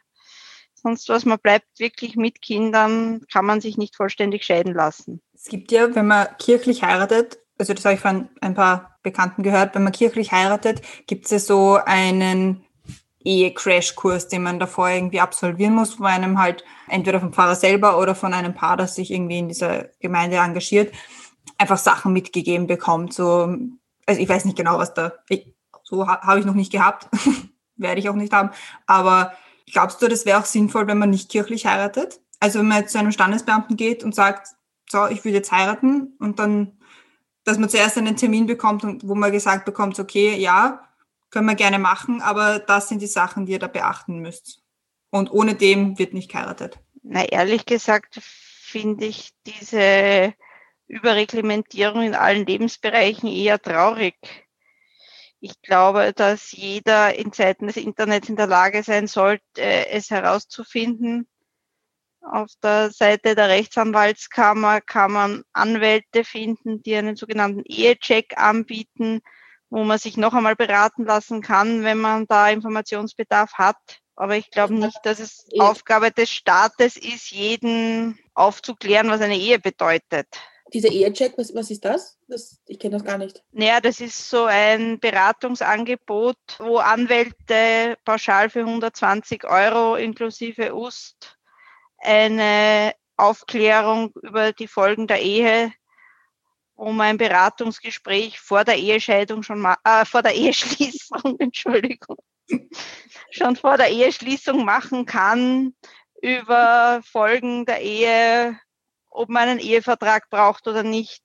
sonst was. Man bleibt wirklich mit Kindern, kann man sich nicht vollständig scheiden lassen. Es gibt ja, wenn man kirchlich heiratet, also das habe ich von ein paar Bekannten gehört, wenn man kirchlich heiratet, gibt es ja so einen Ehe-Crash-Kurs, den man davor irgendwie absolvieren muss, wo einem halt entweder vom Pfarrer selber oder von einem Paar, das sich irgendwie in dieser Gemeinde engagiert, einfach Sachen mitgegeben bekommt. So, also ich weiß nicht genau, was da, ich, so ha, habe ich noch nicht gehabt, <laughs> werde ich auch nicht haben. Aber glaubst du, das wäre auch sinnvoll, wenn man nicht kirchlich heiratet? Also wenn man jetzt zu einem Standesbeamten geht und sagt, so, ich würde jetzt heiraten und dann, dass man zuerst einen Termin bekommt und wo man gesagt bekommt, okay, ja, können wir gerne machen, aber das sind die Sachen, die ihr da beachten müsst. Und ohne dem wird nicht geheiratet. Na, ehrlich gesagt finde ich diese Überreglementierung in allen Lebensbereichen eher traurig. Ich glaube, dass jeder in Zeiten des Internets in der Lage sein sollte, es herauszufinden. Auf der Seite der Rechtsanwaltskammer kann man Anwälte finden, die einen sogenannten Ehecheck anbieten, wo man sich noch einmal beraten lassen kann, wenn man da Informationsbedarf hat. Aber ich glaube nicht, dass es Aufgabe des Staates ist, jeden aufzuklären, was eine Ehe bedeutet. Dieser Ehecheck, was, was ist das? das ich kenne das gar nicht. Naja, das ist so ein Beratungsangebot, wo Anwälte pauschal für 120 Euro inklusive UST eine Aufklärung über die Folgen der Ehe um ein Beratungsgespräch vor der Ehescheidung schon mal, äh, vor der <laughs> Eheschließung, Entschuldigung, schon vor der Eheschließung machen kann über Folgen der Ehe, ob man einen Ehevertrag braucht oder nicht,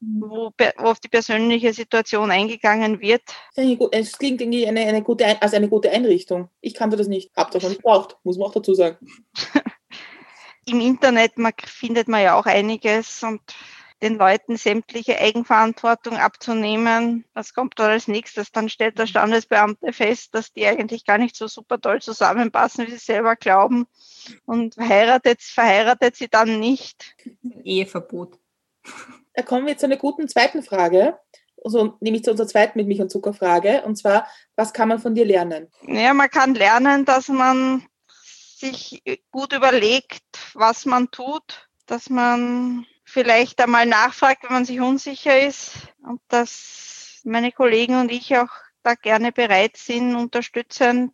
wo, wo auf die persönliche Situation eingegangen wird. Es klingt irgendwie eine, eine gute, also eine gute Einrichtung. Ich kannte das nicht, hab das noch nicht braucht, muss man auch dazu sagen. <laughs> Im Internet man, findet man ja auch einiges und den Leuten sämtliche Eigenverantwortung abzunehmen. Was kommt da als nächstes? Dann stellt der Standesbeamte fest, dass die eigentlich gar nicht so super toll zusammenpassen, wie sie selber glauben. Und verheiratet, verheiratet sie dann nicht. Eheverbot. Da kommen wir zu einer guten zweiten Frage. Also nämlich zu unserer zweiten mit Milch und Zucker Frage. Und zwar, was kann man von dir lernen? Ja, man kann lernen, dass man sich gut überlegt, was man tut, dass man vielleicht einmal nachfragt, wenn man sich unsicher ist und dass meine Kollegen und ich auch da gerne bereit sind, unterstützend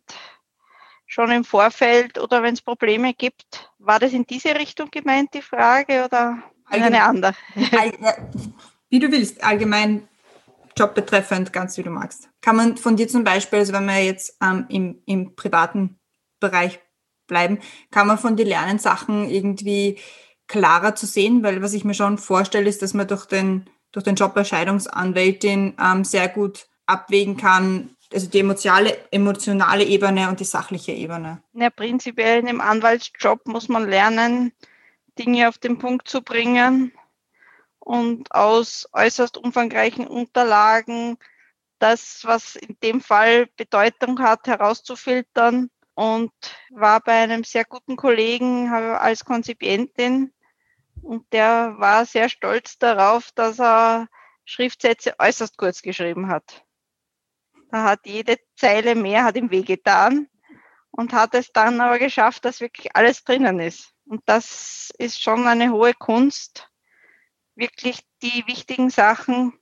schon im Vorfeld oder wenn es Probleme gibt. War das in diese Richtung gemeint, die Frage, oder allgemein, eine andere? <laughs> Wie du willst, allgemein Job betreffend, ganz wie du magst. Kann man von dir zum Beispiel, also wenn wir jetzt ähm, im, im privaten Bereich bleiben, kann man von dir lernen, Sachen irgendwie klarer zu sehen, weil was ich mir schon vorstelle, ist, dass man durch den, durch den Job als Scheidungsanwältin ähm, sehr gut abwägen kann, also die emotionale, emotionale Ebene und die sachliche Ebene. Ja, prinzipiell in dem Anwaltsjob muss man lernen, Dinge auf den Punkt zu bringen und aus äußerst umfangreichen Unterlagen das, was in dem Fall Bedeutung hat, herauszufiltern und war bei einem sehr guten Kollegen als Konzipientin und der war sehr stolz darauf, dass er Schriftsätze äußerst kurz geschrieben hat. Da hat jede Zeile mehr, hat ihm wehgetan und hat es dann aber geschafft, dass wirklich alles drinnen ist. Und das ist schon eine hohe Kunst, wirklich die wichtigen Sachen,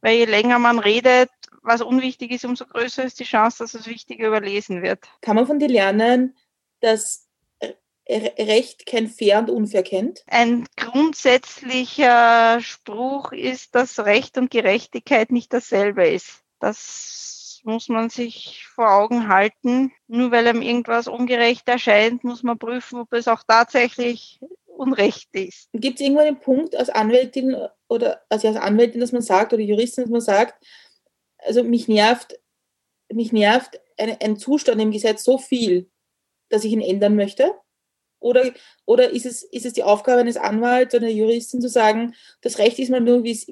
weil je länger man redet, was unwichtig ist, umso größer ist die Chance, dass das Wichtige überlesen wird. Kann man von dir lernen, dass Recht kein Fair und Unfair kennt? Ein grundsätzlicher Spruch ist, dass Recht und Gerechtigkeit nicht dasselbe ist. Das muss man sich vor Augen halten. Nur weil einem irgendwas ungerecht erscheint, muss man prüfen, ob es auch tatsächlich Unrecht ist. Gibt es irgendwann einen Punkt als Anwältin oder also als Anwältin, dass man sagt, oder Juristin, dass man sagt, also mich nervt, mich nervt ein, ein Zustand im Gesetz so viel, dass ich ihn ändern möchte? Oder, oder ist, es, ist es die Aufgabe eines Anwalts oder einer Juristin zu sagen, das Recht ist mal nur, wie es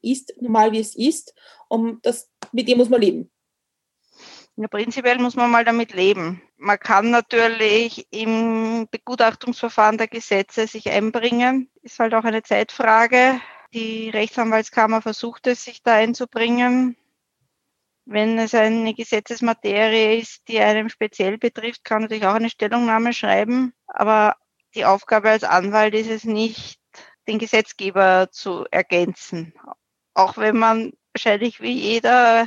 ist, normal wie es ist, um das, mit dem muss man leben? Ja, prinzipiell muss man mal damit leben. Man kann natürlich im Begutachtungsverfahren der Gesetze sich einbringen. Ist halt auch eine Zeitfrage. Die Rechtsanwaltskammer versucht es, sich da einzubringen. Wenn es eine Gesetzesmaterie ist, die einem speziell betrifft, kann man natürlich auch eine Stellungnahme schreiben. Aber die Aufgabe als Anwalt ist es nicht, den Gesetzgeber zu ergänzen. Auch wenn man wahrscheinlich wie jeder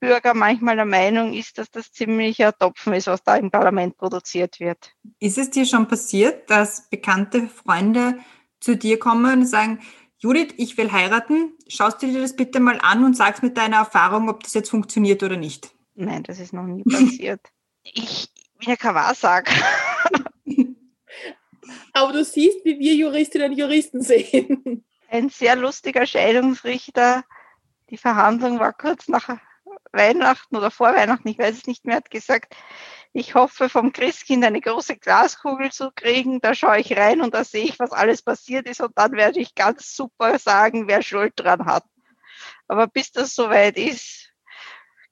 Bürger manchmal der Meinung ist, dass das ziemlicher Topfen ist, was da im Parlament produziert wird. Ist es dir schon passiert, dass bekannte Freunde zu dir kommen und sagen, Judith, ich will heiraten, schaust du dir das bitte mal an und sagst mit deiner Erfahrung, ob das jetzt funktioniert oder nicht? Nein, das ist noch nie passiert. ich bin ja kein Wahrsager. Aber du siehst, wie wir Juristinnen und Juristen sehen. Ein sehr lustiger Scheidungsrichter. Die Verhandlung war kurz nach Weihnachten oder vor Weihnachten, ich weiß es nicht mehr, hat gesagt, ich hoffe vom Christkind eine große Glaskugel zu kriegen. Da schaue ich rein und da sehe ich, was alles passiert ist und dann werde ich ganz super sagen, wer Schuld dran hat. Aber bis das soweit ist,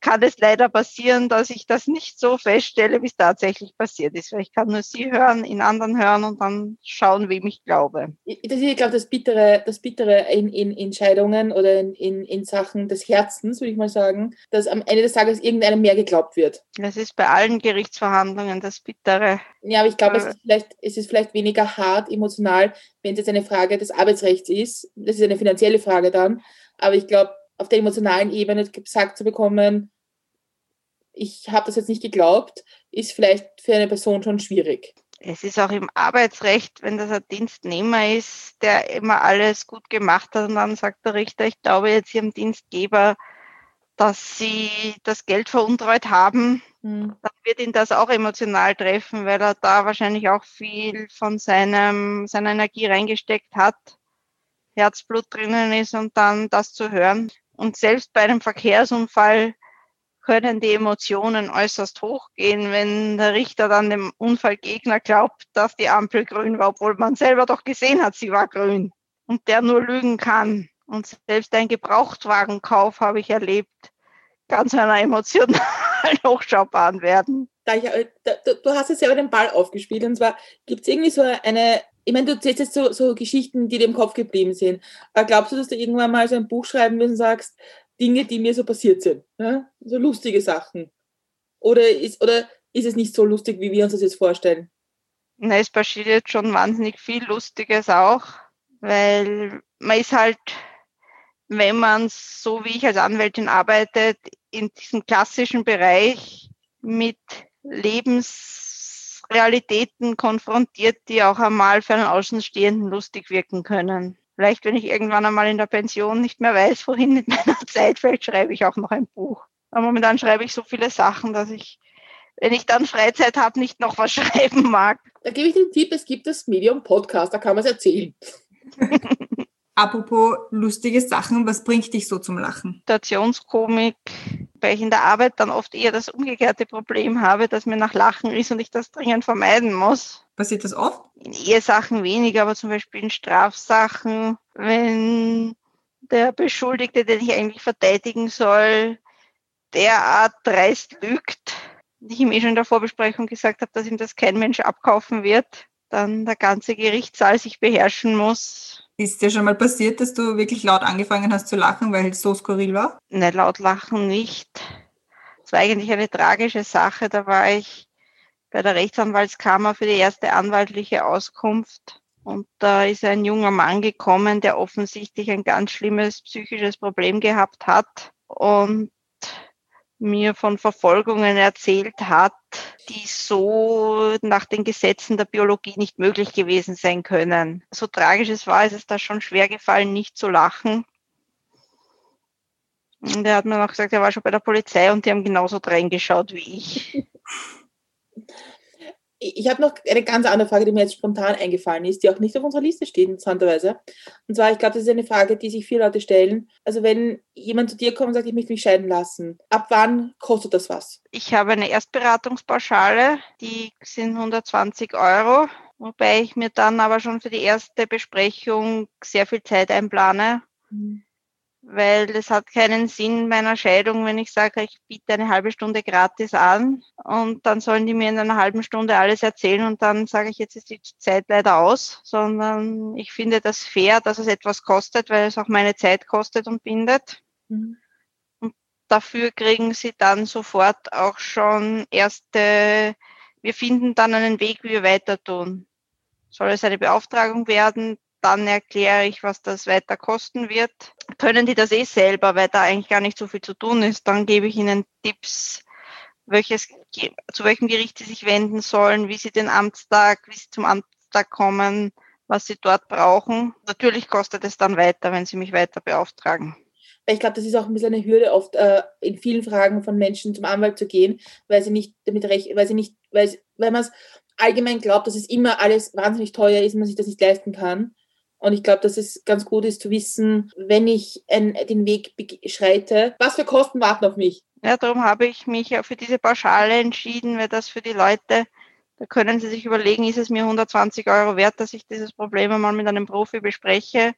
kann es leider passieren, dass ich das nicht so feststelle, wie es tatsächlich passiert ist. Weil ich kann nur Sie hören, in anderen hören und dann schauen, wem ich glaube. Das ist, ich glaube, das Bittere, das Bittere in, in Entscheidungen oder in, in, in Sachen des Herzens, würde ich mal sagen, dass am Ende des Tages irgendeinem mehr geglaubt wird. Das ist bei allen Gerichtsverhandlungen das Bittere. Ja, aber ich glaube, es, ist vielleicht, es ist vielleicht weniger hart emotional, wenn es jetzt eine Frage des Arbeitsrechts ist. Das ist eine finanzielle Frage dann. Aber ich glaube, auf der emotionalen Ebene gesagt zu bekommen, ich habe das jetzt nicht geglaubt, ist vielleicht für eine Person schon schwierig. Es ist auch im Arbeitsrecht, wenn das ein Dienstnehmer ist, der immer alles gut gemacht hat und dann sagt der Richter, ich glaube jetzt Ihrem Dienstgeber, dass Sie das Geld veruntreut haben, hm. dann wird ihn das auch emotional treffen, weil er da wahrscheinlich auch viel von seinem, seiner Energie reingesteckt hat, Herzblut drinnen ist und dann das zu hören. Und selbst bei einem Verkehrsunfall können die Emotionen äußerst hochgehen, wenn der Richter dann dem Unfallgegner glaubt, dass die Ampel grün war, obwohl man selber doch gesehen hat, sie war grün und der nur lügen kann. Und selbst ein Gebrauchtwagenkauf habe ich erlebt, kann zu einer emotionalen <laughs> Hochschaubahn werden. Da ich, äh, da, du hast jetzt selber den Ball aufgespielt und zwar gibt es irgendwie so eine ich meine, du erzählst jetzt so, so Geschichten, die dir im Kopf geblieben sind. Aber glaubst du, dass du irgendwann mal so ein Buch schreiben wirst und sagst, Dinge, die mir so passiert sind? Ne? So lustige Sachen. Oder ist, oder ist es nicht so lustig, wie wir uns das jetzt vorstellen? Na, es passiert jetzt schon wahnsinnig viel Lustiges auch, weil man ist halt, wenn man so wie ich als Anwältin arbeitet, in diesem klassischen Bereich mit Lebens Realitäten konfrontiert, die auch einmal für einen Außenstehenden lustig wirken können. Vielleicht, wenn ich irgendwann einmal in der Pension nicht mehr weiß, wohin mit <laughs> meiner Zeit, vielleicht schreibe ich auch noch ein Buch. Aber momentan schreibe ich so viele Sachen, dass ich, wenn ich dann Freizeit habe, nicht noch was <laughs> schreiben mag. Da gebe ich den Tipp, es gibt das Medium Podcast, da kann man es erzählen. <laughs> Apropos lustige Sachen, was bringt dich so zum Lachen? Situationskomik, weil ich in der Arbeit dann oft eher das umgekehrte Problem habe, dass mir nach Lachen ist und ich das dringend vermeiden muss. Passiert das oft? In Ehesachen weniger, aber zum Beispiel in Strafsachen, wenn der Beschuldigte, den ich eigentlich verteidigen soll, derart dreist lügt, ich ihm eh schon in der Vorbesprechung gesagt habe, dass ihm das kein Mensch abkaufen wird, dann der ganze Gerichtssaal sich beherrschen muss, ist dir schon mal passiert, dass du wirklich laut angefangen hast zu lachen, weil es so skurril war? Nein, laut lachen nicht. Es war eigentlich eine tragische Sache. Da war ich bei der Rechtsanwaltskammer für die erste anwaltliche Auskunft. Und da ist ein junger Mann gekommen, der offensichtlich ein ganz schlimmes psychisches Problem gehabt hat. Und mir von Verfolgungen erzählt hat, die so nach den Gesetzen der Biologie nicht möglich gewesen sein können. So tragisch es war, ist es da schon schwer gefallen, nicht zu lachen. Und er hat mir noch gesagt, er war schon bei der Polizei und die haben genauso reingeschaut wie ich. <laughs> ich habe noch eine ganz andere Frage, die mir jetzt spontan eingefallen ist, die auch nicht auf unserer Liste steht, interessanterweise. Und zwar, ich glaube, das ist eine Frage, die sich viele Leute stellen. Also wenn jemand zu dir kommt und sagt, ich möchte mich scheiden lassen, ab wann kostet das was? Ich habe eine Erstberatungspauschale, die sind 120 Euro, wobei ich mir dann aber schon für die erste Besprechung sehr viel Zeit einplane. Mhm weil es hat keinen Sinn meiner Scheidung, wenn ich sage, ich biete eine halbe Stunde gratis an und dann sollen die mir in einer halben Stunde alles erzählen und dann sage ich, jetzt ist die Zeit leider aus, sondern ich finde das fair, dass es etwas kostet, weil es auch meine Zeit kostet und bindet. Mhm. Und dafür kriegen sie dann sofort auch schon erste, wir finden dann einen Weg, wie wir weiter tun. Soll es eine Beauftragung werden, dann erkläre ich, was das weiter kosten wird. Können die das eh selber, weil da eigentlich gar nicht so viel zu tun ist, dann gebe ich ihnen Tipps, welches, zu welchem Gericht sie sich wenden sollen, wie sie den Amtstag, wie sie zum Amtstag kommen, was sie dort brauchen. Natürlich kostet es dann weiter, wenn sie mich weiter beauftragen. Ich glaube, das ist auch ein bisschen eine Hürde, oft äh, in vielen Fragen von Menschen zum Anwalt zu gehen, weil sie nicht damit recht, weil sie nicht, weil, weil man es allgemein glaubt, dass es immer alles wahnsinnig teuer ist und man sich das nicht leisten kann. Und ich glaube, dass es ganz gut ist zu wissen, wenn ich ein, den Weg schreite, was für Kosten warten auf mich. Ja, darum habe ich mich ja für diese Pauschale entschieden, weil das für die Leute, da können sie sich überlegen, ist es mir 120 Euro wert, dass ich dieses Problem einmal mit einem Profi bespreche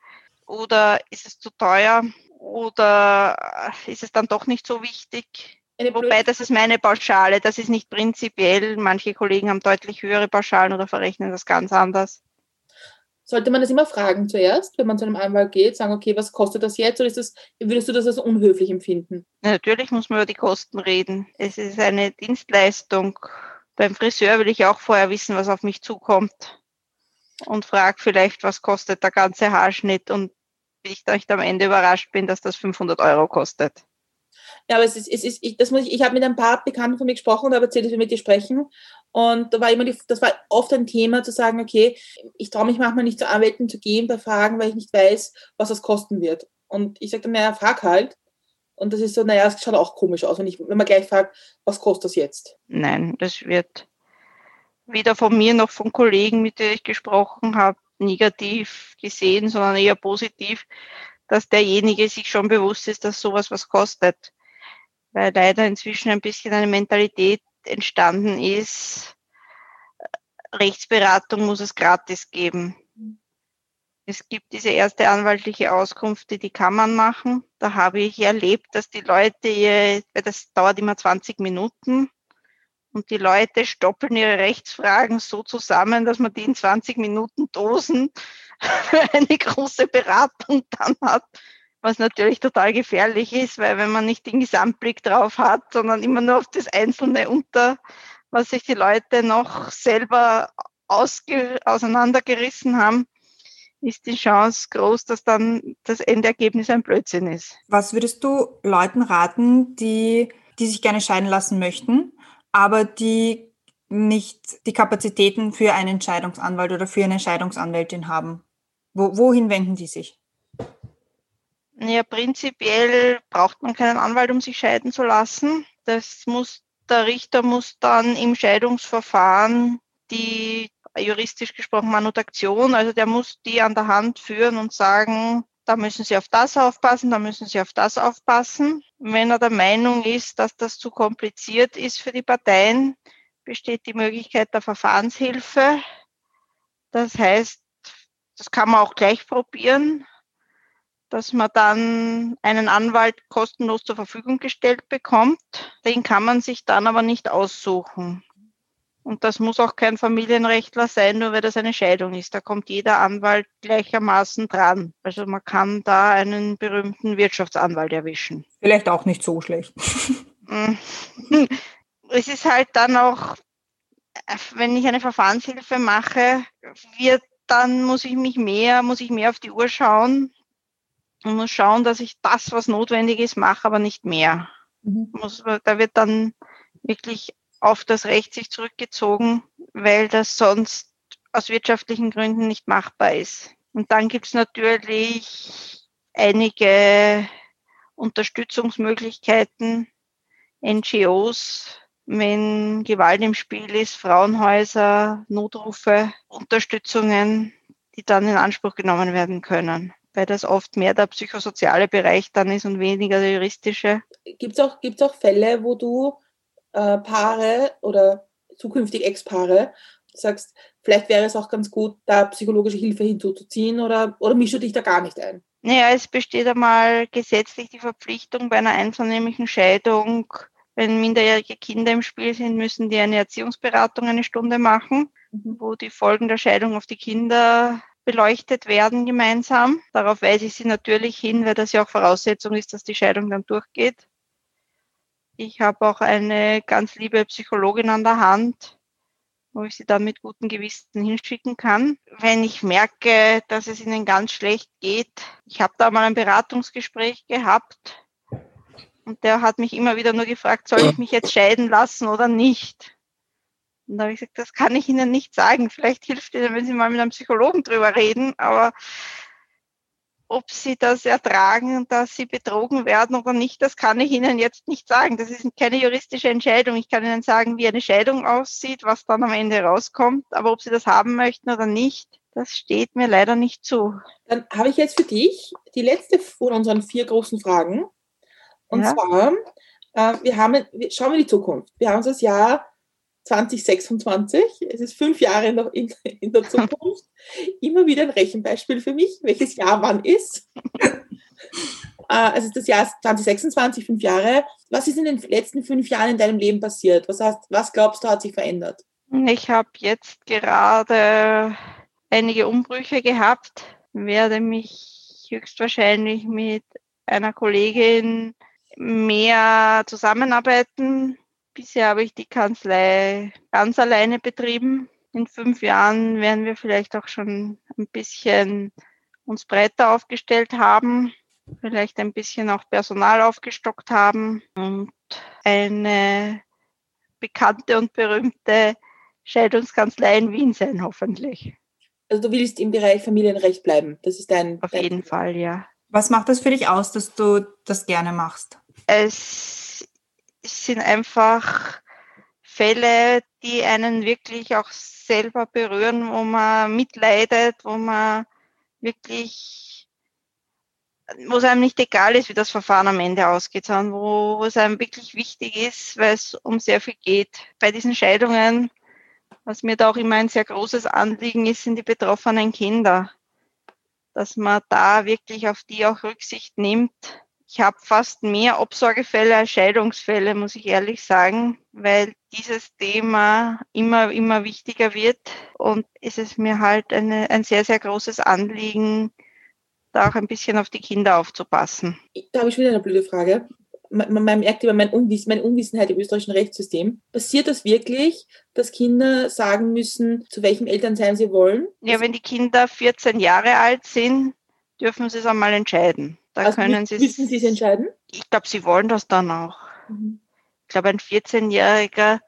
oder ist es zu teuer oder ist es dann doch nicht so wichtig? Wobei, das ist meine Pauschale, das ist nicht prinzipiell. Manche Kollegen haben deutlich höhere Pauschalen oder verrechnen das ganz anders. Sollte man das immer fragen zuerst, wenn man zu einem Anwalt geht, sagen, okay, was kostet das jetzt oder ist das, würdest du das als unhöflich empfinden? natürlich muss man über die Kosten reden. Es ist eine Dienstleistung. Beim Friseur will ich auch vorher wissen, was auf mich zukommt und frage vielleicht, was kostet der ganze Haarschnitt und ich dann am Ende überrascht bin, dass das 500 Euro kostet. Ja, aber es ist, es ist ich, das muss ich, ich habe mit ein paar Bekannten von mir gesprochen und habe erzählt, dass wir mit dir sprechen. Und da war immer die, das war oft ein Thema zu sagen, okay, ich traue mich manchmal nicht zu Anwälten zu gehen bei Fragen, weil ich nicht weiß, was das kosten wird. Und ich sage dann, naja, frag halt. Und das ist so, naja, es schaut auch komisch aus, wenn, ich, wenn man gleich fragt, was kostet das jetzt? Nein, das wird weder von mir noch von Kollegen, mit denen ich gesprochen habe, negativ gesehen, sondern eher positiv, dass derjenige sich schon bewusst ist, dass sowas was kostet weil leider inzwischen ein bisschen eine Mentalität entstanden ist, Rechtsberatung muss es gratis geben. Es gibt diese erste anwaltliche Auskunft, die die Kammern machen. Da habe ich erlebt, dass die Leute, das dauert immer 20 Minuten, und die Leute stoppeln ihre Rechtsfragen so zusammen, dass man die in 20 Minuten Dosen <laughs> für eine große Beratung dann hat was natürlich total gefährlich ist, weil wenn man nicht den Gesamtblick drauf hat, sondern immer nur auf das Einzelne unter, was sich die Leute noch selber auseinandergerissen haben, ist die Chance groß, dass dann das Endergebnis ein Blödsinn ist. Was würdest du Leuten raten, die, die sich gerne scheiden lassen möchten, aber die nicht die Kapazitäten für einen Entscheidungsanwalt oder für eine Entscheidungsanwältin haben? Wo, wohin wenden die sich? Ja, prinzipiell braucht man keinen Anwalt, um sich scheiden zu lassen. Das muss, der Richter muss dann im Scheidungsverfahren die juristisch gesprochen Manutaktion, also der muss die an der Hand führen und sagen, da müssen Sie auf das aufpassen, da müssen Sie auf das aufpassen. Wenn er der Meinung ist, dass das zu kompliziert ist für die Parteien, besteht die Möglichkeit der Verfahrenshilfe. Das heißt, das kann man auch gleich probieren dass man dann einen Anwalt kostenlos zur Verfügung gestellt bekommt. Den kann man sich dann aber nicht aussuchen. Und das muss auch kein Familienrechtler sein, nur weil das eine Scheidung ist. Da kommt jeder Anwalt gleichermaßen dran. Also man kann da einen berühmten Wirtschaftsanwalt erwischen. Vielleicht auch nicht so schlecht. <laughs> Es ist halt dann auch, wenn ich eine Verfahrenshilfe mache, wird dann muss ich mich mehr, muss ich mehr auf die Uhr schauen, und muss schauen, dass ich das, was notwendig ist, mache, aber nicht mehr. Mhm. Muss, da wird dann wirklich auf das Recht sich zurückgezogen, weil das sonst aus wirtschaftlichen Gründen nicht machbar ist. Und dann gibt es natürlich einige Unterstützungsmöglichkeiten, NGOs, wenn Gewalt im Spiel ist, Frauenhäuser, Notrufe, Unterstützungen, die dann in Anspruch genommen werden können, weil das oft mehr der psychosoziale Bereich dann ist und weniger der juristische. Gibt es auch, gibt's auch Fälle, wo du äh, Paare oder zukünftig Ex-Paare sagst, vielleicht wäre es auch ganz gut, da psychologische Hilfe hinzuzuziehen oder, oder mischst du dich da gar nicht ein? Naja, es besteht einmal gesetzlich die Verpflichtung bei einer einvernehmlichen Scheidung, wenn minderjährige Kinder im Spiel sind, müssen die eine Erziehungsberatung eine Stunde machen, mhm. wo die Folgen der Scheidung auf die Kinder beleuchtet werden gemeinsam. Darauf weise ich Sie natürlich hin, weil das ja auch Voraussetzung ist, dass die Scheidung dann durchgeht. Ich habe auch eine ganz liebe Psychologin an der Hand, wo ich sie dann mit gutem Gewissen hinschicken kann. Wenn ich merke, dass es ihnen ganz schlecht geht, ich habe da mal ein Beratungsgespräch gehabt und der hat mich immer wieder nur gefragt, soll ich mich jetzt scheiden lassen oder nicht? Und da habe ich gesagt, das kann ich Ihnen nicht sagen. Vielleicht hilft Ihnen, wenn Sie mal mit einem Psychologen drüber reden, aber ob Sie das ertragen, dass Sie betrogen werden oder nicht, das kann ich Ihnen jetzt nicht sagen. Das ist keine juristische Entscheidung. Ich kann Ihnen sagen, wie eine Scheidung aussieht, was dann am Ende rauskommt, aber ob Sie das haben möchten oder nicht, das steht mir leider nicht zu. Dann habe ich jetzt für dich die letzte von unseren vier großen Fragen. Und ja. zwar, äh, wir haben, schauen wir in die Zukunft. Wir haben das Jahr 2026. Es ist fünf Jahre noch in, in der Zukunft. Immer wieder ein Rechenbeispiel für mich, welches Jahr wann ist. <laughs> äh, also das Jahr 2026, fünf Jahre. Was ist in den letzten fünf Jahren in deinem Leben passiert? Was, hast, was glaubst du, hat sich verändert? Ich habe jetzt gerade einige Umbrüche gehabt, werde mich höchstwahrscheinlich mit einer Kollegin mehr zusammenarbeiten. Bisher habe ich die Kanzlei ganz alleine betrieben. In fünf Jahren werden wir vielleicht auch schon ein bisschen uns breiter aufgestellt haben, vielleicht ein bisschen auch Personal aufgestockt haben und eine bekannte und berühmte Scheidungskanzlei in Wien sein, hoffentlich. Also du willst im Bereich Familienrecht bleiben. Das ist dein. Auf dein jeden Fall, ja. Was macht das für dich aus, dass du das gerne machst? Es sind einfach Fälle, die einen wirklich auch selber berühren, wo man mitleidet, wo man wirklich, wo es einem nicht egal ist, wie das Verfahren am Ende ausgeht, sondern wo, wo es einem wirklich wichtig ist, weil es um sehr viel geht. Bei diesen Scheidungen, was mir da auch immer ein sehr großes Anliegen ist, sind die betroffenen Kinder, dass man da wirklich auf die auch Rücksicht nimmt ich habe fast mehr Obsorgefälle als Scheidungsfälle, muss ich ehrlich sagen, weil dieses Thema immer, immer wichtiger wird und es ist mir halt eine, ein sehr, sehr großes Anliegen, da auch ein bisschen auf die Kinder aufzupassen. Da habe ich wieder eine blöde Frage. Man, man merkt immer mein Unwissen, meine Unwissenheit im österreichischen Rechtssystem. Passiert das wirklich, dass Kinder sagen müssen, zu welchem Elternsein sie wollen? Ja, wenn die Kinder 14 Jahre alt sind, dürfen sie es einmal entscheiden. Da also können Sie müssen Sie es entscheiden? Ich glaube, Sie wollen das dann auch. Mhm. Ich glaube, ein 14-Jähriger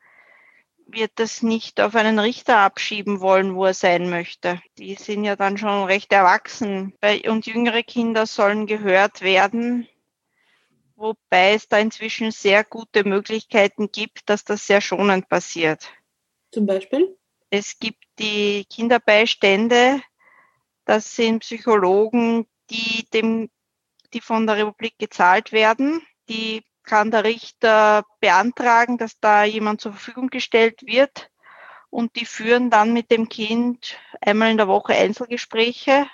wird das nicht auf einen Richter abschieben wollen, wo er sein möchte. Die sind ja dann schon recht erwachsen. Und jüngere Kinder sollen gehört werden, wobei es da inzwischen sehr gute Möglichkeiten gibt, dass das sehr schonend passiert. Zum Beispiel? Es gibt die Kinderbeistände, das sind Psychologen, die dem die von der Republik gezahlt werden. Die kann der Richter beantragen, dass da jemand zur Verfügung gestellt wird. Und die führen dann mit dem Kind einmal in der Woche Einzelgespräche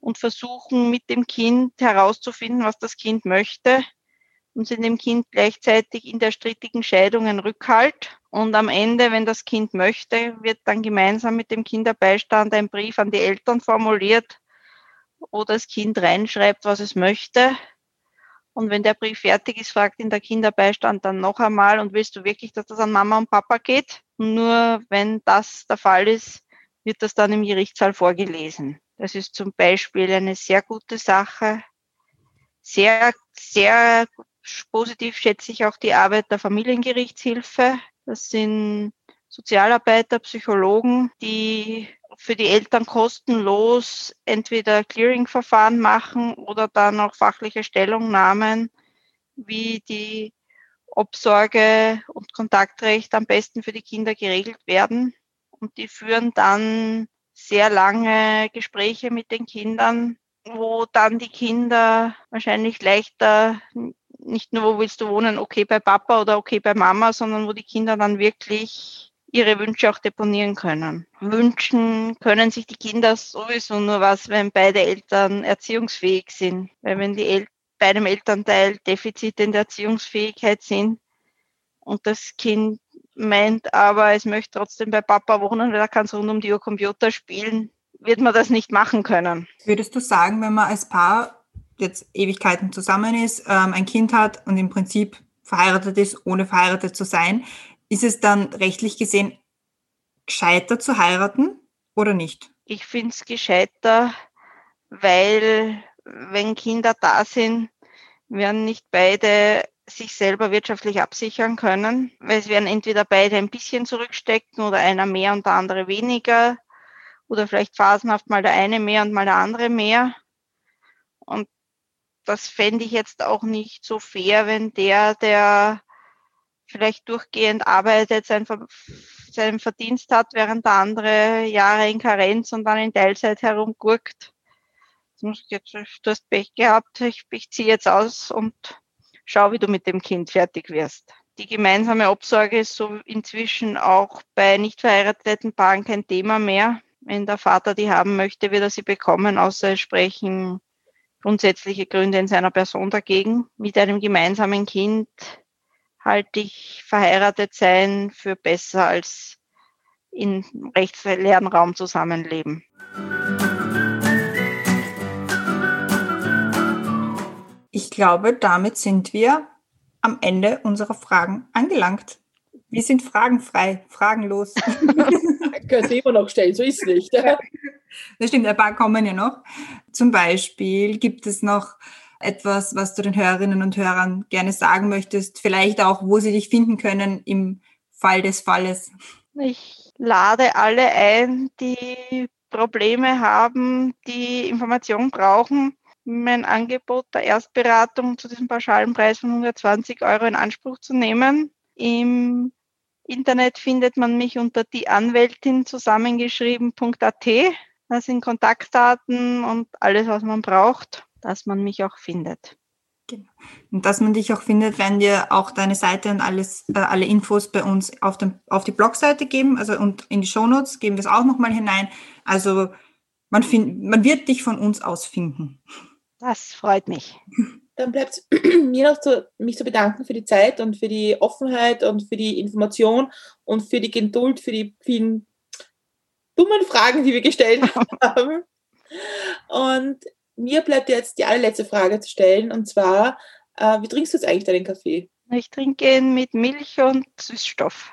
und versuchen mit dem Kind herauszufinden, was das Kind möchte und sind dem Kind gleichzeitig in der strittigen Scheidung ein Rückhalt. Und am Ende, wenn das Kind möchte, wird dann gemeinsam mit dem Kinderbeistand ein Brief an die Eltern formuliert, wo das Kind reinschreibt, was es möchte. Und wenn der Brief fertig ist, fragt ihn der Kinderbeistand dann noch einmal, und willst du wirklich, dass das an Mama und Papa geht? nur wenn das der Fall ist, wird das dann im Gerichtssaal vorgelesen. Das ist zum Beispiel eine sehr gute Sache. Sehr, sehr positiv schätze ich auch die Arbeit der Familiengerichtshilfe. Das sind Sozialarbeiter, Psychologen, die für die Eltern kostenlos entweder Clearing-Verfahren machen oder dann auch fachliche Stellungnahmen, wie die Obsorge und Kontaktrecht am besten für die Kinder geregelt werden. Und die führen dann sehr lange Gespräche mit den Kindern, wo dann die Kinder wahrscheinlich leichter nicht nur, wo willst du wohnen, okay bei Papa oder okay bei Mama, sondern wo die Kinder dann wirklich ihre Wünsche auch deponieren können. Wünschen können sich die Kinder sowieso nur was, wenn beide Eltern erziehungsfähig sind. Weil wenn die El bei einem Elternteil Defizite in der Erziehungsfähigkeit sind und das Kind meint, aber es möchte trotzdem bei Papa wohnen, weil er kann rund um die Uhr Computer spielen, wird man das nicht machen können. Würdest du sagen, wenn man als Paar jetzt Ewigkeiten zusammen ist, ähm, ein Kind hat und im Prinzip verheiratet ist, ohne verheiratet zu sein, ist es dann rechtlich gesehen gescheiter zu heiraten oder nicht? Ich finde es gescheiter, weil wenn Kinder da sind, werden nicht beide sich selber wirtschaftlich absichern können, weil es werden entweder beide ein bisschen zurückstecken oder einer mehr und der andere weniger oder vielleicht phasenhaft mal der eine mehr und mal der andere mehr. Und das fände ich jetzt auch nicht so fair, wenn der, der vielleicht durchgehend arbeitet, sein, seinen Verdienst hat, während der andere Jahre in Karenz und dann in Teilzeit herumgurkt. Jetzt, du hast Pech gehabt, ich, ich ziehe jetzt aus und schau, wie du mit dem Kind fertig wirst. Die gemeinsame Obsorge ist so inzwischen auch bei nicht verheirateten Paaren kein Thema mehr. Wenn der Vater die haben möchte, wird er sie bekommen, außer es sprechen grundsätzliche Gründe in seiner Person dagegen. Mit einem gemeinsamen Kind halte ich verheiratet sein für besser als in rechtsleeren Raum zusammenleben. Ich glaube, damit sind wir am Ende unserer Fragen angelangt. Wir sind fragenfrei, fragenlos. <laughs> Können Sie immer noch stellen, so ist es nicht. Das stimmt, ein paar kommen ja noch. Zum Beispiel gibt es noch etwas, was du den Hörerinnen und Hörern gerne sagen möchtest, vielleicht auch, wo sie dich finden können im Fall des Falles. Ich lade alle ein, die Probleme haben, die Informationen brauchen, mein Angebot der Erstberatung zu diesem pauschalen Preis von 120 Euro in Anspruch zu nehmen. Im Internet findet man mich unter die Anwältin zusammengeschrieben.at. Da sind Kontaktdaten und alles, was man braucht, dass man mich auch findet. Genau. Und dass man dich auch findet, werden wir auch deine Seite und alles, äh, alle Infos bei uns auf, dem, auf die Blogseite geben, also und in die Shownotes geben wir es auch nochmal hinein. Also man, find, man wird dich von uns aus finden. Das freut mich. Dann bleibt <clears throat> mir noch zu, mich zu bedanken für die Zeit und für die Offenheit und für die Information und für die Geduld, für die vielen dummen Fragen, die wir gestellt <laughs> haben. Und mir bleibt jetzt die allerletzte Frage zu stellen und zwar, äh, wie trinkst du jetzt eigentlich deinen Kaffee? Ich trinke ihn mit Milch und Süßstoff.